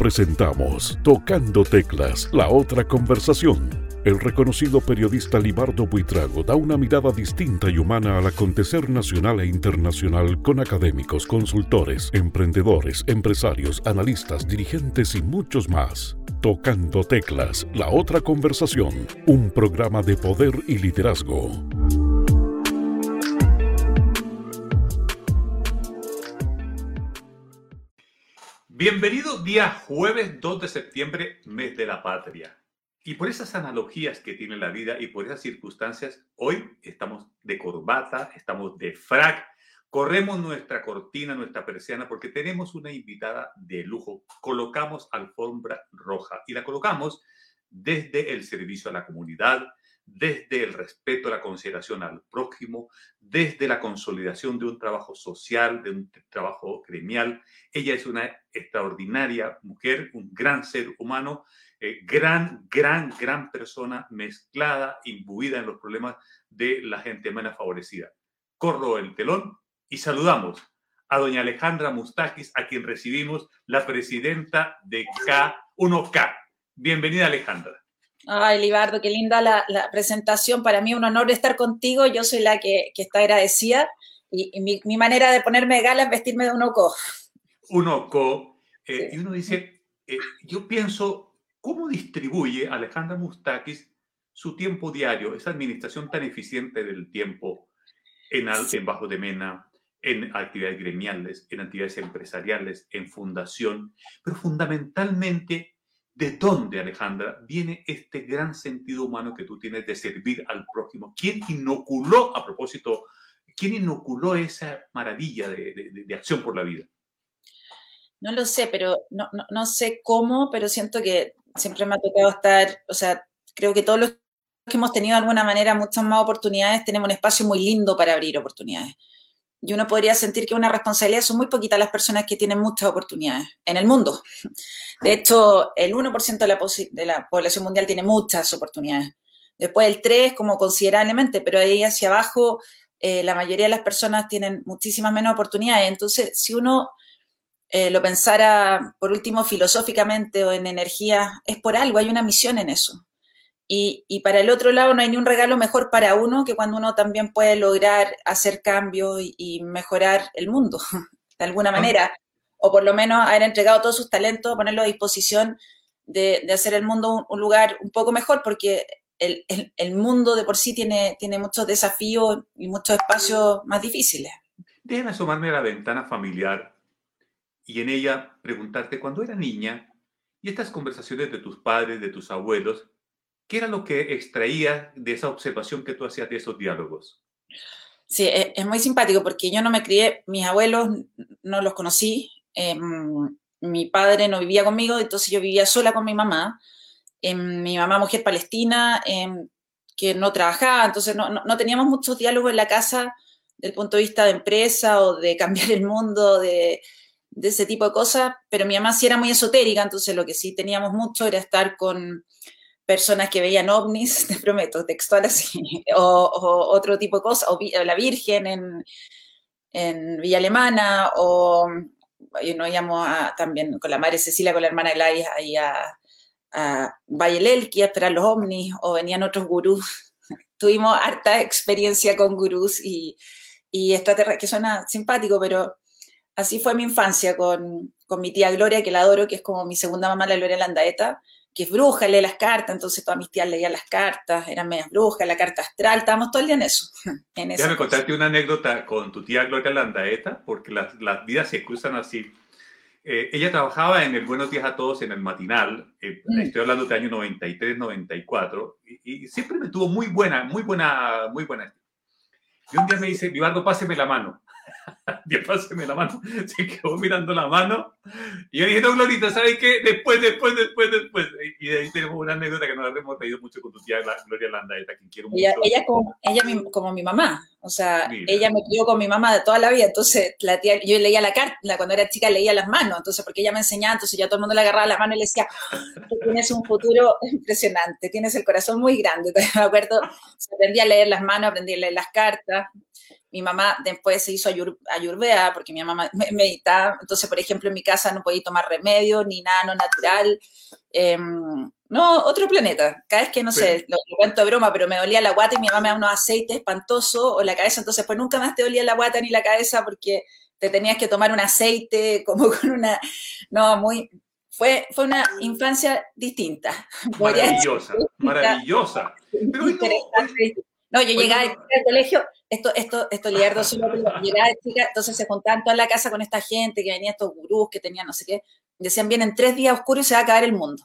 presentamos Tocando Teclas, la otra conversación. El reconocido periodista Libardo Buitrago da una mirada distinta y humana al acontecer nacional e internacional con académicos, consultores, emprendedores, empresarios, analistas, dirigentes y muchos más. Tocando Teclas, la otra conversación, un programa de poder y liderazgo. Bienvenido día jueves 2 de septiembre, mes de la patria. Y por esas analogías que tiene la vida y por esas circunstancias, hoy estamos de corbata, estamos de frac, corremos nuestra cortina, nuestra persiana, porque tenemos una invitada de lujo. Colocamos alfombra roja y la colocamos desde el servicio a la comunidad, desde el respeto, la consideración al prójimo, desde la consolidación de un trabajo social, de un trabajo gremial. Ella es una extraordinaria mujer, un gran ser humano, eh, gran, gran, gran persona mezclada, imbuida en los problemas de la gente menos favorecida. Corro el telón y saludamos a doña Alejandra Mustakis, a quien recibimos la presidenta de K1K. Bienvenida, Alejandra. Ay, Libardo, qué linda la, presentación. Para mí un honor estar contigo. Yo soy la que, está agradecida. Y, mi, manera de ponerme gala es vestirme de un oco. Un oco. Eh, y uno dice, eh, yo pienso, ¿cómo distribuye Alejandra Mustakis su tiempo diario, esa administración tan eficiente del tiempo en, en Bajo de Mena, en actividades gremiales, en actividades empresariales, en fundación, pero fundamentalmente ¿De dónde, Alejandra, viene este gran sentido humano que tú tienes de servir al prójimo? ¿Quién inoculó, a propósito, quién inoculó esa maravilla de, acción por la vida? No lo sé, pero no, no, sé cómo, pero siento que siempre me ha tocado estar, o sea, creo que todos los que hemos tenido de alguna manera muchas más oportunidades tenemos un espacio muy lindo para abrir oportunidades. Y uno podría sentir que una responsabilidad son muy poquitas las personas que tienen muchas oportunidades en el mundo. De hecho, el 1% de la, de la población mundial tiene muchas oportunidades. Después el 3% como considerablemente, pero ahí hacia abajo eh, la mayoría de las personas tienen muchísimas menos oportunidades. Entonces, si uno eh, lo pensara, por último, filosóficamente o en energía, es por algo, hay una misión en eso. Y, y, para el otro lado no hay ni un regalo mejor para uno que cuando uno también puede lograr hacer cambios y, y mejorar el mundo, de alguna manera o por lo menos haber entregado todos sus talentos, ponerlo a disposición de, hacer el mundo un, lugar un poco mejor, porque el, mundo de por sí tiene, tiene muchos desafíos y muchos espacios más difíciles. Déjame asomarme a la ventana familiar y en ella preguntarte, cuando era niña, y estas conversaciones de tus padres, de tus abuelos, ¿qué era lo que extraías de esa observación que tú hacías de esos diálogos? Sí, e, es, muy simpático porque yo no me crié, mis abuelos no los conocí, Em, mi padre no vivía conmigo, entonces yo vivía sola con mi mamá. Em, mi mamá, mujer palestina, em, que no trabajaba, entonces no, teníamos muchos diálogos en la casa del punto de vista de empresa o de cambiar el mundo, de, ese tipo de cosas, pero mi mamá sí era muy esotérica, entonces lo que sí teníamos mucho era estar con personas que veían ovnis, te prometo, textual así, o, otro tipo de cosas, o, la Virgen en, en Villa Alemana, o nos íbamos también con la madre Cecilia, con la hermana Gladys, ahí a, a Valle a esperar los ovnis, o venían otros gurús. Tuvimos harta experiencia con gurús y, y extraterrestres, que suena simpático, pero así fue mi infancia con, con, mi tía Gloria, que la adoro, que es como mi segunda mamá, la Gloria Landaeta, que es bruja, lee las cartas, entonces todas mis tías leían las cartas, eran medias brujas, la carta astral, estábamos todo el día en eso. En Déjame contarte una anécdota con tu tía Gloria Landaeta, porque las, las vidas se cruzan así. Eh, ella trabajaba en el Buenos Días a Todos en el matinal, eh, mm. estoy hablando de año 93, 94, y, y, siempre me tuvo muy buena, muy buena, muy buena. Y un día me dice, Vivardo, páseme la mano. Dios, páseme la mano. Se quedó mirando la mano. Y yo dije, no, Glorita, ¿sabes qué? Después, después, después, después. Y de ahí tenemos una anécdota que nos hemos reído mucho con tu tía Gloria Landaeta, quien quiero mucho. Ella, ella, como, ella como mi mamá. O sea, ella me crió con mi mamá de toda la vida. Entonces, la tía, yo leía la carta, cuando era chica leía las manos. Entonces, porque ella me enseñaba, entonces ya todo el mundo le agarraba la mano y le decía, tú tienes un futuro impresionante, tienes el corazón muy grande. Entonces, me acuerdo, aprendí a leer las manos, aprendí a leer las cartas. Mi mamá después se hizo ayurveda porque mi mamá meditaba. Entonces, por ejemplo, en mi casa no podía tomar remedio ni nada no natural. Em, no, otro planeta. Cada vez que, no sé, lo, cuento de broma, pero me dolía la guata y mi mamá me da unos aceites espantosos o la cabeza, entonces pues nunca más te dolía la guata ni la cabeza porque te tenías que tomar un aceite como con una... No, muy... Fue, fue una infancia distinta. Maravillosa, maravillosa. Pero no, yo llegaba al colegio, esto, esto, esto Liardo solo llegaba de chica, entonces se juntaban toda la casa con esta gente, que venía estos gurús, que tenían no sé qué, decían, vienen tres días oscuros y se va a acabar el mundo.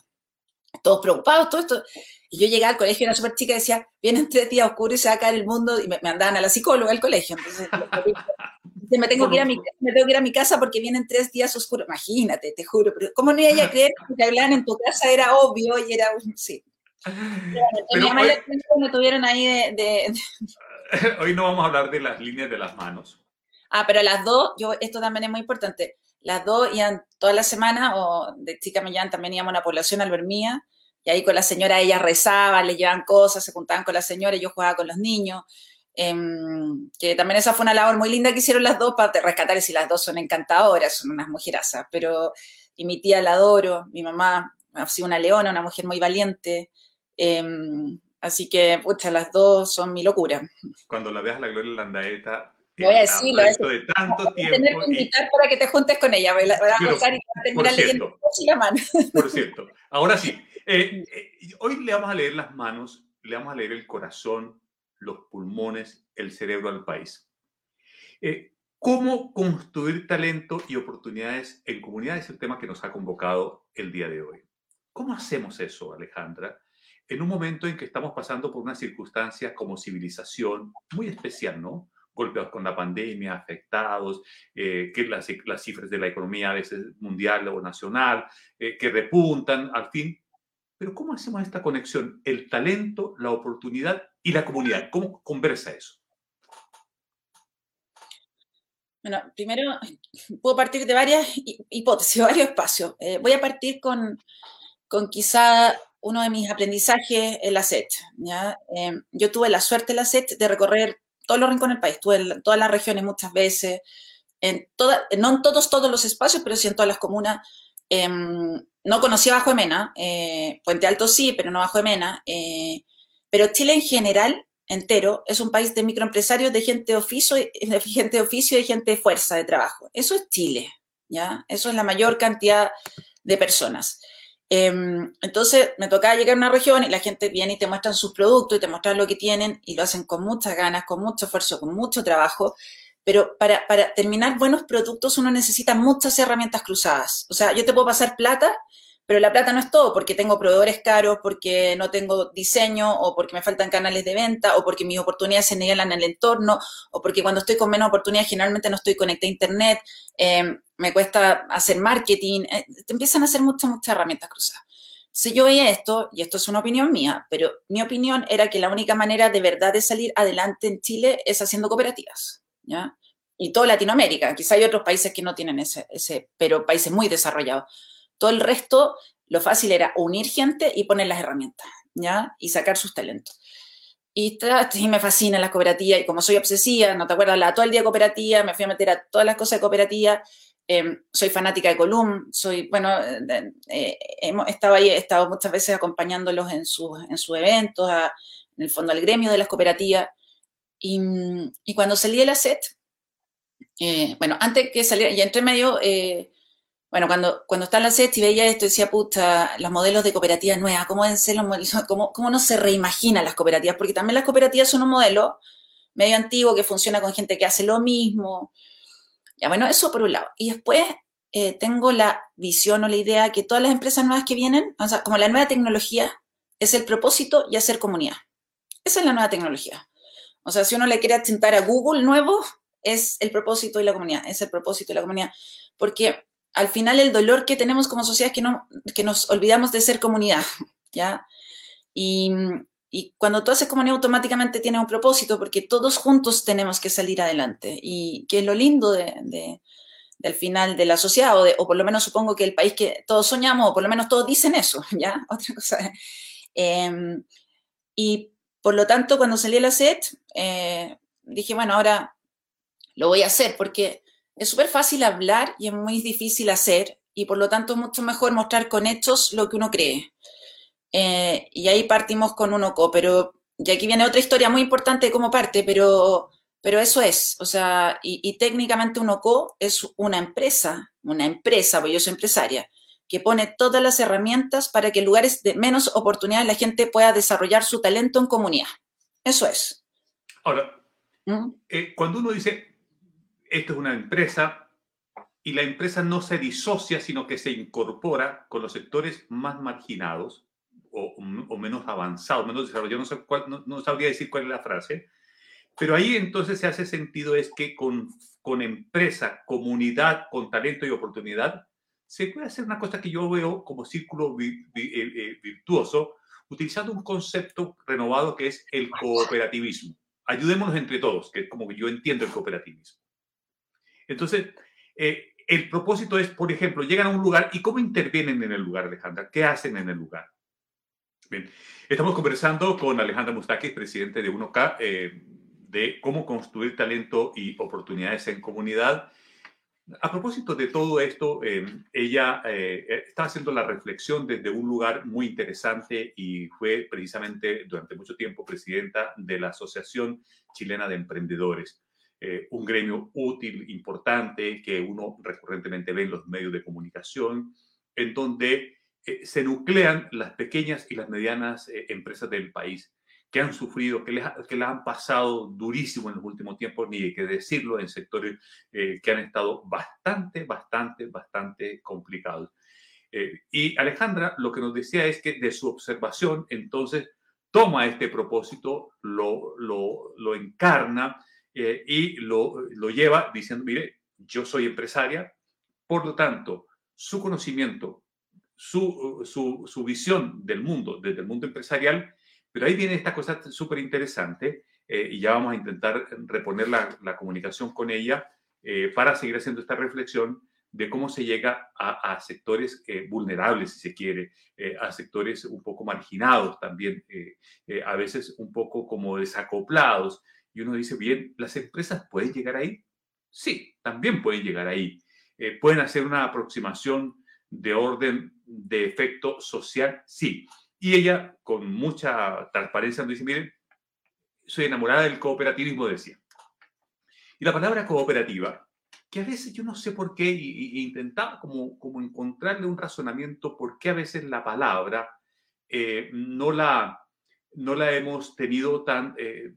Todos preocupados, todo esto. Y yo llegaba al colegio, era súper chica, y decía, vienen tres días oscuros y se va a caer el mundo, y me, andaban a la psicóloga al colegio. Entonces, me tengo, que ir a mi, me tengo que ir a mi casa porque vienen tres días oscuros. Imagínate, te juro, pero ¿cómo no iba a creer que hablaban en tu casa? Era obvio y era, sí. Pero, me tuvieron ahí de, Hoy no vamos a hablar de las líneas de las manos. Ah, pero las dos, yo, esto también es muy importante. Las dos iban toda la semana, o de chica Millán también íbamos a una población albermía, y ahí con la señora ellas rezaban, le llevaban cosas, se juntaban con la señora, y yo jugaba con los niños. Em, que también esa fue una labor muy linda que hicieron las dos para rescatar, si las dos son encantadoras, son unas mujerazas, pero y mi tía la adoro, mi mamá ha sido una leona, una mujer muy valiente, Em, así que, pucha, las dos son mi locura. Cuando la veas la Gloria Landaeta, voy a decir, lo de tanto tiempo. tener que invitar para que te juntes con ella. Voy a, y por cierto, Por cierto. Ahora sí, eh, eh, hoy le vamos a leer las manos, le vamos a leer el corazón, los pulmones, el cerebro al país. Eh, ¿Cómo construir talento y oportunidades en comunidades? Es el tema que nos ha convocado el día de hoy. ¿Cómo hacemos eso, Alejandra? En un momento en que estamos pasando por una circunstancia como civilización muy especial, ¿no? Golpeados con la pandemia, afectados, eh, que las, las, cifras de la economía a veces mundial o nacional, eh, que repuntan, al fin. Pero ¿cómo hacemos esta conexión? El talento, la oportunidad y la comunidad. ¿Cómo conversa eso? Bueno, primero puedo partir de varias hipótesis, varios espacios. Eh, voy a partir con, con quizá uno de mis aprendizajes en la SET. ¿ya? Em, yo tuve la suerte en la SET de recorrer todos los rincones del país, estuve en todas las regiones muchas veces, en toda, no en todos, todos los espacios, pero sí en todas las comunas. Em, no conocía Bajo de Mena, eh, Puente Alto sí, pero no Bajo de Mena. Eh, pero Chile en general, entero, es un país de microempresarios, de gente de oficio, de gente de oficio y gente de fuerza de trabajo. Eso es Chile. Eso es la mayor cantidad de personas. Em, entonces me tocaba llegar a una región y la gente viene y te muestran sus productos y te muestran lo que tienen y lo hacen con muchas ganas, con mucho esfuerzo, con mucho trabajo. Pero para, para terminar buenos productos uno necesita muchas herramientas cruzadas. O sea, yo te puedo pasar plata, pero la plata no es todo, porque tengo proveedores caros, porque no tengo diseño, o porque me faltan canales de venta, o porque mis oportunidades se nivelan en el entorno, o porque cuando estoy con menos oportunidades generalmente no estoy conectada a Internet, eh, me cuesta hacer marketing, eh, te empiezan a hacer muchas, muchas herramientas cruzadas. Si yo veía esto, y esto es una opinión mía, pero mi opinión era que la única manera de verdad de salir adelante en Chile es haciendo cooperativas, ¿ya? Y toda Latinoamérica, quizá hay otros países que no tienen ese, ese pero países muy desarrollados todo el resto, lo fácil era unir gente y poner las herramientas, ¿ya? Y sacar sus talentos. Y, me fascina la cooperativa y como soy obsesiva, no te acuerdas, la todo el día cooperativa, me fui a meter a todas las cosas de cooperativa, em, soy fanática de Colum, soy, bueno, eh, hemos estado ahí, he estado muchas veces acompañándolos en sus, en sus eventos, en el fondo al gremio de las cooperativas. Y, y cuando salí de la SET, eh, bueno, antes que saliera, y entre medio, eh, bueno, cuando, cuando está en la SET y veía esto, decía, puta, los modelos de cooperativas nuevas, ¿cómo deben ser los modelos? ¿Cómo, ¿Cómo no se reimagina las cooperativas? Porque también las cooperativas son un modelo medio antiguo que funciona con gente que hace lo mismo. Ya, bueno, eso por un lado. Y después eh, tengo la visión o la idea que todas las empresas nuevas que vienen, o sea, como la nueva tecnología, es el propósito y hacer comunidad. Esa es la nueva tecnología. O sea, si uno le quiere atentar a Google nuevo, es el propósito y la comunidad, es el propósito y la comunidad. Porque al final el dolor que tenemos como sociedad es que, no, que nos olvidamos de ser comunidad, ¿ya? Y, cuando tú haces comunidad automáticamente tiene un propósito porque todos juntos tenemos que salir adelante y que es lo lindo de, del final de la sociedad o, o, por lo menos supongo que el país que todos soñamos o por lo menos todos dicen eso, ¿ya? Otra cosa. Em, y por lo tanto cuando salí a la SET eh, dije, bueno, ahora lo voy a hacer porque es súper fácil hablar y es muy difícil hacer y por lo tanto es mucho mejor mostrar con hechos lo que uno cree. Eh, y ahí partimos con UNOCO, pero y aquí viene otra historia muy importante como parte, pero, pero eso es, o sea, y, técnicamente UNOCO es una empresa, una empresa, porque yo soy empresaria, que pone todas las herramientas para que en lugares de menos oportunidades la gente pueda desarrollar su talento en comunidad. Eso es. Ahora, ¿Mm? eh, cuando uno dice, esto es una empresa, y la empresa no se disocia, sino que se incorpora con los sectores más marginados o, menos avanzados, menos desarrollados, no, no, sabría decir cuál es la frase, pero ahí entonces se hace sentido es que con, con empresa, comunidad, con talento y oportunidad, se puede hacer una cosa que yo veo como círculo eh, eh, virtuoso, utilizando un concepto renovado que es el cooperativismo. Ayudémonos entre todos, que es como yo entiendo el cooperativismo. Entonces, eh, el propósito es, por ejemplo, llegan a un lugar y cómo intervienen en el lugar, Alejandra. ¿Qué hacen en el lugar? Bien, estamos conversando con Alejandra Mustakis, presidente de UNOCA, de cómo construir talento y oportunidades en comunidad. A propósito de todo esto, ella eh, eh, está haciendo la reflexión desde un lugar muy interesante y fue precisamente durante mucho tiempo presidenta de la Asociación Chilena de Emprendedores, eh, un gremio útil, importante, que uno recurrentemente ve en los medios de comunicación, en donde se nuclean las pequeñas y las medianas empresas del país que han sufrido, que les, que les han pasado durísimo en los últimos tiempos, ni hay que decirlo, en sectores eh, que han estado bastante, bastante, bastante complicados. Eh, y Alejandra lo que nos decía es que de su observación, entonces, toma este propósito, lo, lo, lo encarna eh, y lo, lo lleva diciendo, mire, yo soy empresaria, por lo tanto, su conocimiento, su, su, su visión del mundo, desde el mundo empresarial, pero ahí viene esta cosa súper interesante eh, y ya vamos a intentar reponer la, la comunicación con ella eh, para seguir haciendo esta reflexión de cómo se llega a, a sectores eh, vulnerables, si se quiere, a sectores un poco marginados también, a veces un poco como desacoplados. Y uno dice, bien, ¿las empresas pueden llegar ahí? Sí, también pueden llegar ahí. ¿Pueden hacer una aproximación de orden de efecto social? Sí. Y ella, con mucha transparencia, nos dice, miren, soy enamorada del cooperativismo, decía. Y la palabra cooperativa, que a veces yo no sé por qué, y, intentaba como, como encontrarle un razonamiento por qué a veces la palabra eh, no, la, no la hemos tenido tan, eh,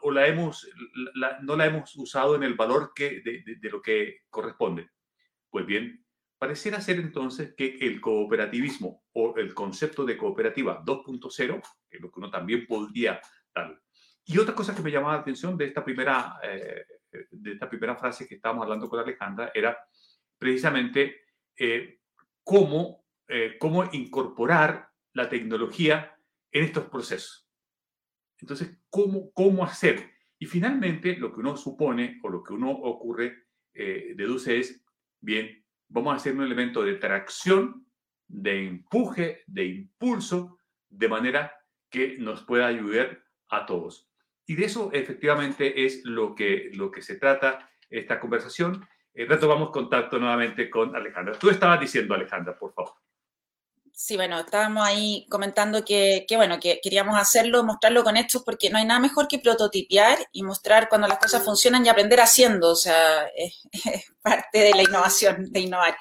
o, la hemos, no la hemos usado en el valor que, de, de lo que corresponde. Pues bien, Pareciera ser entonces que el cooperativismo o el concepto de cooperativa 2.0, que es lo que uno también podría dar. Y otra cosa que me llamaba la atención de esta primera, eh, de esta primera frase que estábamos hablando con Alejandra era precisamente eh, cómo, eh, cómo incorporar la tecnología en estos procesos. Entonces, ¿cómo, hacer? Y finalmente, lo que uno supone o lo que uno ocurre, deduce es, bien, vamos a hacer un elemento de tracción, de empuje, de impulso, de manera que nos pueda ayudar a todos. Y de eso efectivamente es lo que, lo que se trata esta conversación. Eh, retomamos contacto nuevamente con Alejandra. Tú estabas diciendo, Alejandra, por favor. Sí, bueno, estábamos ahí comentando que, bueno, que queríamos hacerlo, mostrarlo con hechos, porque no hay nada mejor que prototipiar y mostrar cuando las cosas funcionan y aprender haciendo, o sea, es, parte de la innovación, de innovar.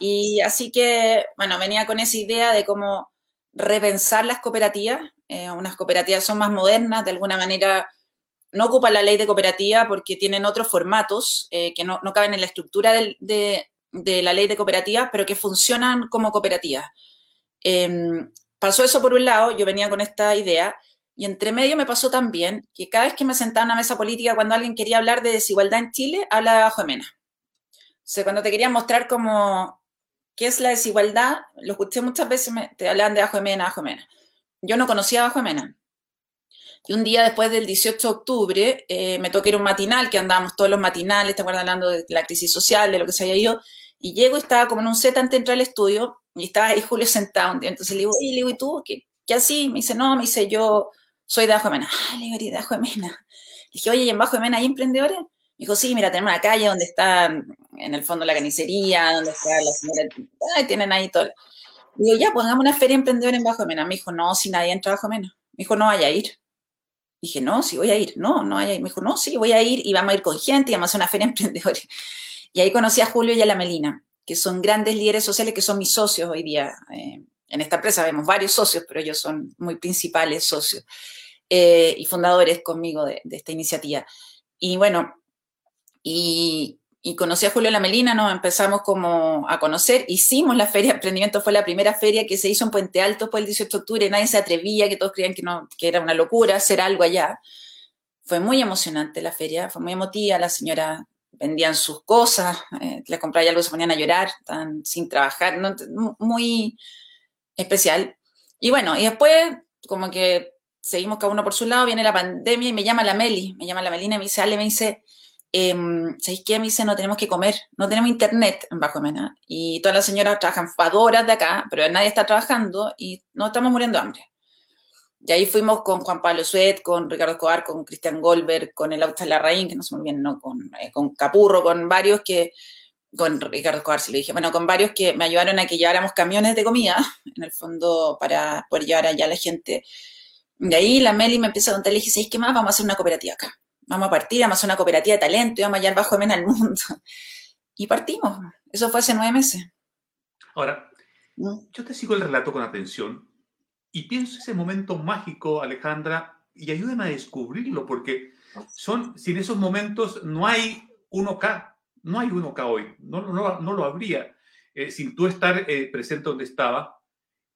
Y así que, bueno, venía con esa idea de cómo repensar las cooperativas. Eh, unas cooperativas son más modernas, de alguna manera no ocupan la ley de cooperativa porque tienen otros formatos eh, que no, caben en la estructura de, de, la ley de cooperativas, pero que funcionan como cooperativas. Em, pasó eso por un lado, yo venía con esta idea, y entre medio me pasó también que cada vez que me sentaba en una mesa política, cuando alguien quería hablar de desigualdad en Chile, hablaba de Bajo Mena. O sea, cuando te quería mostrar cómo, qué es la desigualdad, lo escuché muchas veces, te hablaban de Bajo Mena, Bajo Mena. Yo no conocía a Bajo Mena. Y un día después del 18 de octubre, eh, me tocó ir un matinal, que andábamos todos los matinales, te acuerdas hablando de la crisis social, de lo que se había ido, y llego y estaba como en un set antes de entrar al estudio, y estaba ahí Julio sentado. Entonces le digo, y, le digo, ¿y tú? ¿Qué, ¿Qué, así? Me dice, no, me dice, yo soy de Ajo de Mena. Ah, le digo, de Ajo de Mena. Le dije, oye, ¿y en Bajo de Mena hay emprendedores? dijo, sí, mira, tenemos una calle donde está en el fondo la carnicería, donde está la señora, ay, tienen ahí todo. Digo, ya, hagamos una feria emprendedora en Bajo Mena. Me dijo, no, si nadie entra Bajo Mena. Me dijo, no vaya a ir. Dije, no, sí voy a ir. No, no vaya a ir. Me dijo, no, sí, voy a ir y vamos a ir con gente y vamos a hacer una feria emprendedora. Y ahí conocí a Julio y a la Melina, que son grandes líderes sociales que son mis socios hoy día. Eh, en esta empresa vemos varios socios, pero ellos son muy principales socios eh, y fundadores conmigo de, esta iniciativa. Y bueno, y, y conocí a Julio Lamelina, nos empezamos como a conocer, hicimos la Feria de Emprendimiento, fue la primera feria que se hizo en Puente Alto por el 18 de octubre, nadie se atrevía, que todos creían que, no, que era una locura hacer algo allá. Fue muy emocionante la feria, fue muy emotiva, la señora vendían sus cosas, eh, les compraba algo, se ponían a llorar, estaban sin trabajar, muy especial. Y bueno, y después como que seguimos cada uno por su lado, viene la pandemia y me llama la Meli, me llama la Melina y me dice, Ale, me dice, eh, ¿sabéis qué? Me dice, no tenemos que comer, no tenemos internet en Bajo Mena. Y todas las señoras trabajan horas de acá, pero nadie está trabajando y no estamos muriendo de hambre. Y ahí fuimos con Juan Pablo Suet, con Ricardo Escobar, con Cristian Goldberg, con el Auto Larraín, que no sé muy bien, ¿no? Con, eh, con Capurro, con varios que, con Ricardo Escobar, si lo dije, bueno, con varios que me ayudaron a que lleváramos camiones de comida, en el fondo, para poder llevar allá a la gente. Y ahí la Meli me empieza a contar, le dije, ¿sabéis qué más? Vamos a hacer una cooperativa acá vamos a partir, vamos a hacer una cooperativa de talento y vamos a hallar bajo mena al mundo. Y partimos. Eso fue hace nueve meses. Ahora, yo te sigo el relato con atención y pienso ese momento mágico, Alejandra, y ayúdame a descubrirlo, porque son, sin esos momentos no hay 1K, no hay 1K hoy, no, no, no lo habría. Eh, sin tú estar eh, presente donde estaba,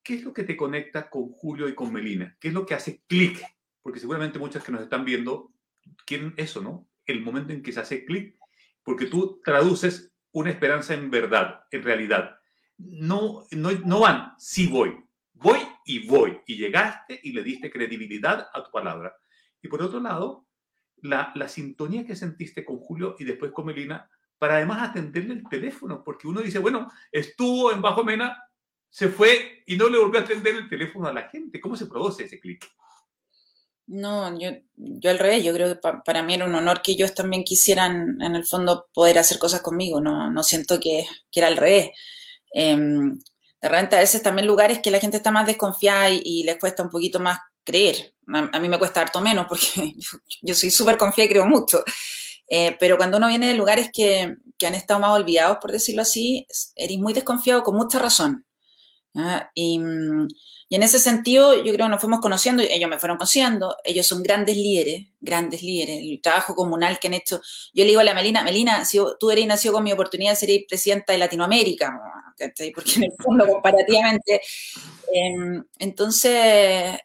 ¿qué es lo que te conecta con Julio y con Melina? ¿Qué es lo que hace clic? Porque seguramente muchas que nos están viendo quieren eso, ¿no? El momento en que se hace clic, porque tú traduces una esperanza en verdad, en realidad. No, no, no van, sí voy, voy y voy. Y llegaste y le diste credibilidad a tu palabra. Y por otro lado, la, la sintonía que sentiste con Julio y después con Melina, para además atenderle el teléfono, porque uno dice, bueno, estuvo en Bajo Mena, se fue y no le volvió a atender el teléfono a la gente. ¿Cómo se produce ese clic? No, yo, yo al revés, yo creo que para mí era un honor que ellos también quisieran, en el fondo, poder hacer cosas conmigo, no, no siento que, que era al revés. Em, de repente a veces también lugares que la gente está más desconfiada y, les cuesta un poquito más creer. A, mí me cuesta harto menos porque yo, soy súper confiada y creo mucho. Eh, pero cuando uno viene de lugares que, que, han estado más olvidados, por decirlo así, eres muy desconfiado con mucha razón. Y, mm, y en ese sentido, yo creo que nos fuimos conociendo, ellos me fueron conociendo, ellos son grandes líderes, grandes líderes, el trabajo comunal que han hecho. Yo le digo a la Melina, Melina, si tú eres nacido con mi oportunidad de ser presidenta de Latinoamérica, porque en el fondo comparativamente, em, entonces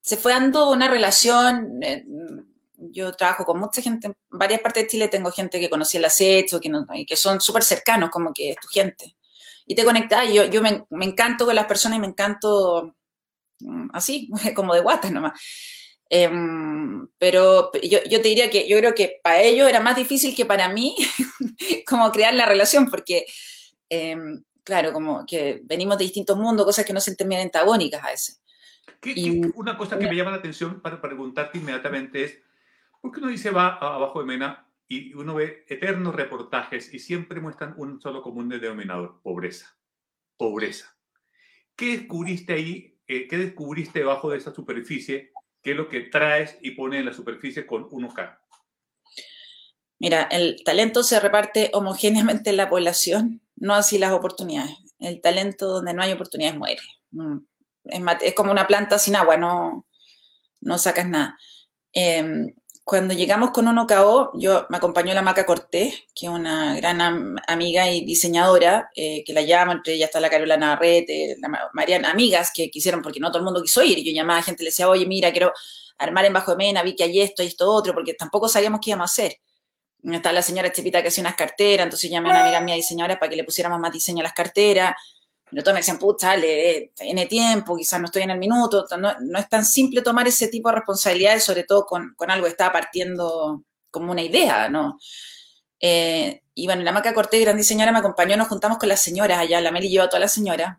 se fue dando una relación, eh, yo trabajo con mucha gente, en varias partes de Chile tengo gente que conocí el acecho, que, que son súper cercanos, como que es tu gente. Y te conectas, yo, yo me, me encanto con las personas y me encanto Mm, así, como de guatas nomás. Em, pero yo, yo, te diría que yo creo que para ellos era más difícil que para mí como crear la relación, porque, em, claro, como que venimos de distintos mundos, cosas que no se entienden antagónicas a veces. una cosa que me llama la atención para preguntarte inmediatamente es, ¿por qué uno dice va abajo de Mena y uno ve eternos reportajes y siempre muestran un solo común denominador, pobreza, pobreza? ¿Qué descubriste ahí ¿qué descubriste debajo de esa superficie? ¿Qué es lo que traes y pones en la superficie con 1K? Mira, el talento se reparte homogéneamente en la población, no así las oportunidades. El talento donde no hay oportunidades muere. Mm, es, como una planta sin agua, no, no sacas nada. Em, cuando llegamos con uno KO, yo me acompañó la Maca Cortés, que es una gran amiga y diseñadora, eh, que la llamo, entre ellas está la Carola Navarrete, la Mariana, amigas que quisieron, porque no todo el mundo quiso ir. Yo llamaba a gente, le decía, oye, mira, quiero armar en Bajo de Mena, vi que hay esto y esto otro, porque tampoco sabíamos qué íbamos a hacer. Está la señora Chepita que hacía unas carteras, entonces llamé a una amiga mía diseñadora para que le pusiéramos más diseño a las carteras. Todos me decían, pucha, le tiene tiempo, quizás no estoy en el minuto. No, no, es tan simple tomar ese tipo de responsabilidades, sobre todo con, con algo que estaba partiendo como una idea, ¿no? Eh, y bueno, la Maca Cortés, gran diseñadora, me acompañó, nos juntamos con las señoras allá, la Meli llevó a todas las señoras,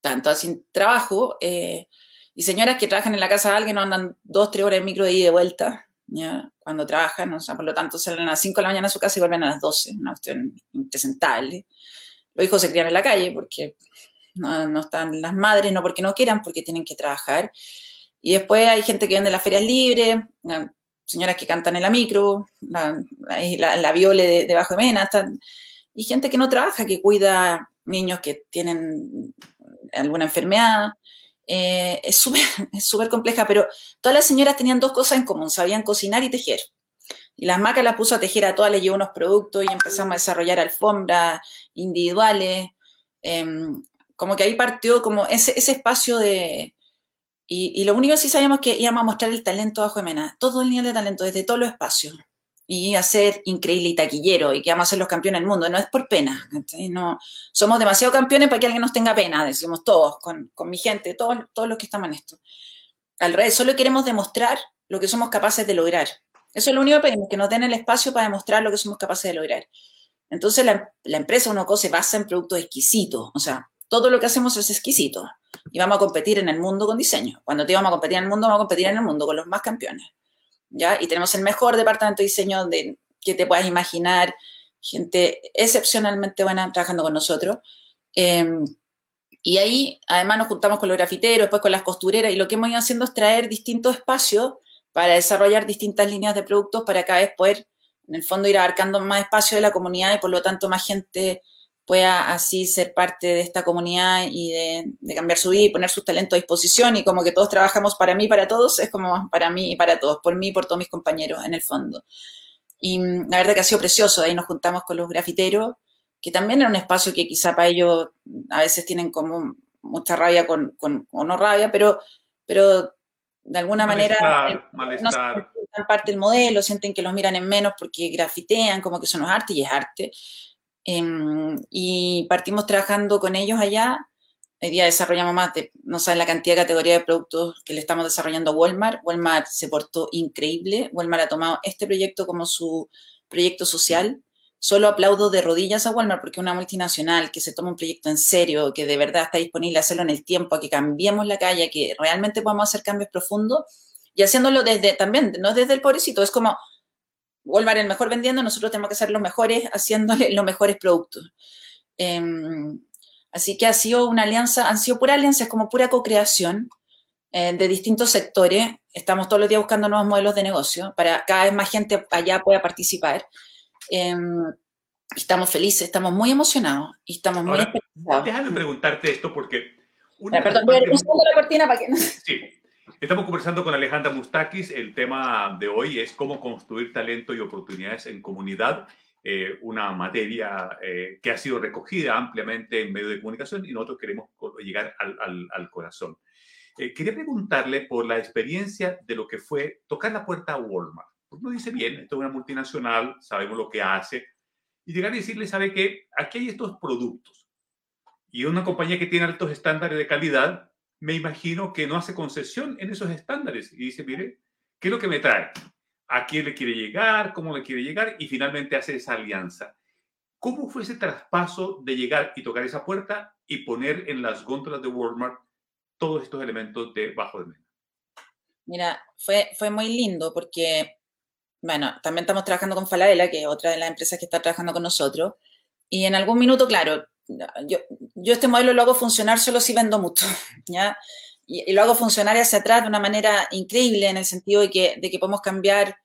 tanto sin trabajo, eh, y señoras que trabajan en la casa de alguien, no andan dos, tres horas en micro de ida y de vuelta, ¿ya? cuando trabajan, o sea, por lo tanto salen a las 5 de la mañana a su casa y vuelven a las 12, una cuestión impresentable. Los hijos se crían en la calle porque no, están las madres, no porque no quieran, porque tienen que trabajar. Y después hay gente que vende las ferias libres, señoras que cantan en la micro, la, la, la viole debajo de, mena, y gente que no trabaja, que cuida niños que tienen alguna enfermedad. Eh, es súper compleja, pero todas las señoras tenían dos cosas en común, sabían cocinar y tejer. Y las macas las puso a tejer a todas, les llevó unos productos y empezamos a desarrollar alfombras individuales. Eh, como que ahí partió como ese, ese espacio de... Y, y, lo único que sí sabíamos que íbamos a mostrar el talento bajo de Mena, todo el nivel de talento, desde todos los espacios. Y a ser increíble y taquillero, y que vamos a ser los campeones del mundo. No es por pena, no, somos demasiado campeones para que alguien nos tenga pena, decimos todos, con, con mi gente, todos, todos los que estamos en esto. Al revés, solo queremos demostrar lo que somos capaces de lograr. Eso es lo único que pedimos, que nos den el espacio para demostrar lo que somos capaces de lograr. Entonces la, la empresa Unoco se basa en productos exquisitos, o sea, todo lo que hacemos es exquisito y vamos a competir en el mundo con diseño. Cuando te vamos a competir en el mundo, vamos a competir en el mundo con los más campeones. ¿ya? Y tenemos el mejor departamento de diseño de, que te puedas imaginar, gente excepcionalmente buena trabajando con nosotros. Eh, y ahí, además, nos juntamos con los grafiteros, después con las costureras, y lo que hemos ido haciendo es traer distintos espacios para desarrollar distintas líneas de productos para cada vez poder, en el fondo, ir abarcando más espacio de la comunidad y, por lo tanto, más gente pueda así ser parte de esta comunidad y de, cambiar su vida y poner sus talentos a disposición y como que todos trabajamos para mí, para todos, es como para mí y para todos, por mí y por todos mis compañeros en el fondo. Y mm, la verdad que ha sido precioso, ahí nos juntamos con los grafiteros, que también era un espacio que quizá para ellos a veces tienen como mucha rabia con, con o no rabia, pero, pero de alguna malestar, manera malestar. no sienten parte del modelo, sienten que los miran en menos porque grafitean, como que eso no es arte y es arte. Eh, y partimos trabajando con ellos allá. Hoy día desarrollamos más de, no saben la cantidad de categoría de productos que le estamos desarrollando a Walmart. Walmart se portó increíble. Walmart ha tomado este proyecto como su proyecto social. Solo aplaudo de rodillas a Walmart porque es una multinacional que se toma un proyecto en serio, que de verdad está disponible a hacerlo en el tiempo, a que cambiemos la calle, que realmente podamos hacer cambios profundos y haciéndolo desde también, no desde el pobrecito, es como Walmart el mejor vendiendo, nosotros tenemos que ser los mejores haciéndole los mejores productos. Eh, así que ha sido una alianza, han sido pura alianzas, como pura co-creación eh, de distintos sectores. Estamos todos los días buscando nuevos modelos de negocio para cada vez más gente allá pueda participar. Eh, estamos felices, estamos muy emocionados y estamos muy Ahora, Déjame preguntarte esto porque... Una perdón, voy a la cortina para que. Sí. Estamos conversando con Alejandra Mustakis. El tema de hoy es cómo construir talento y oportunidades en comunidad, eh, una materia eh, que ha sido recogida ampliamente en medios de comunicación y nosotros queremos llegar al, al, al corazón. Eh, quería preguntarle por la experiencia de lo que fue tocar la puerta a Walmart. Uno dice, bien, esto es una multinacional, sabemos lo que hace, y llegar y decirle, ¿sabe qué? Aquí hay estos productos. Y una compañía que tiene altos estándares de calidad me imagino que no hace concesión en esos estándares y dice, mire, ¿qué es lo que me trae? ¿A quién le quiere llegar? ¿Cómo le quiere llegar? Y finalmente hace esa alianza. ¿Cómo fue ese traspaso de llegar y tocar esa puerta y poner en las góndolas de Walmart todos estos elementos de bajo de mena? Mira, fue, fue muy lindo porque, bueno, también estamos trabajando con Falabella, que es otra de las empresas que está trabajando con nosotros, y en algún minuto, claro, yo, yo este modelo lo hago funcionar solo si vendo mucho, ¿ya? Y, y, lo hago funcionar hacia atrás de una manera increíble en el sentido de que, de que podemos cambiar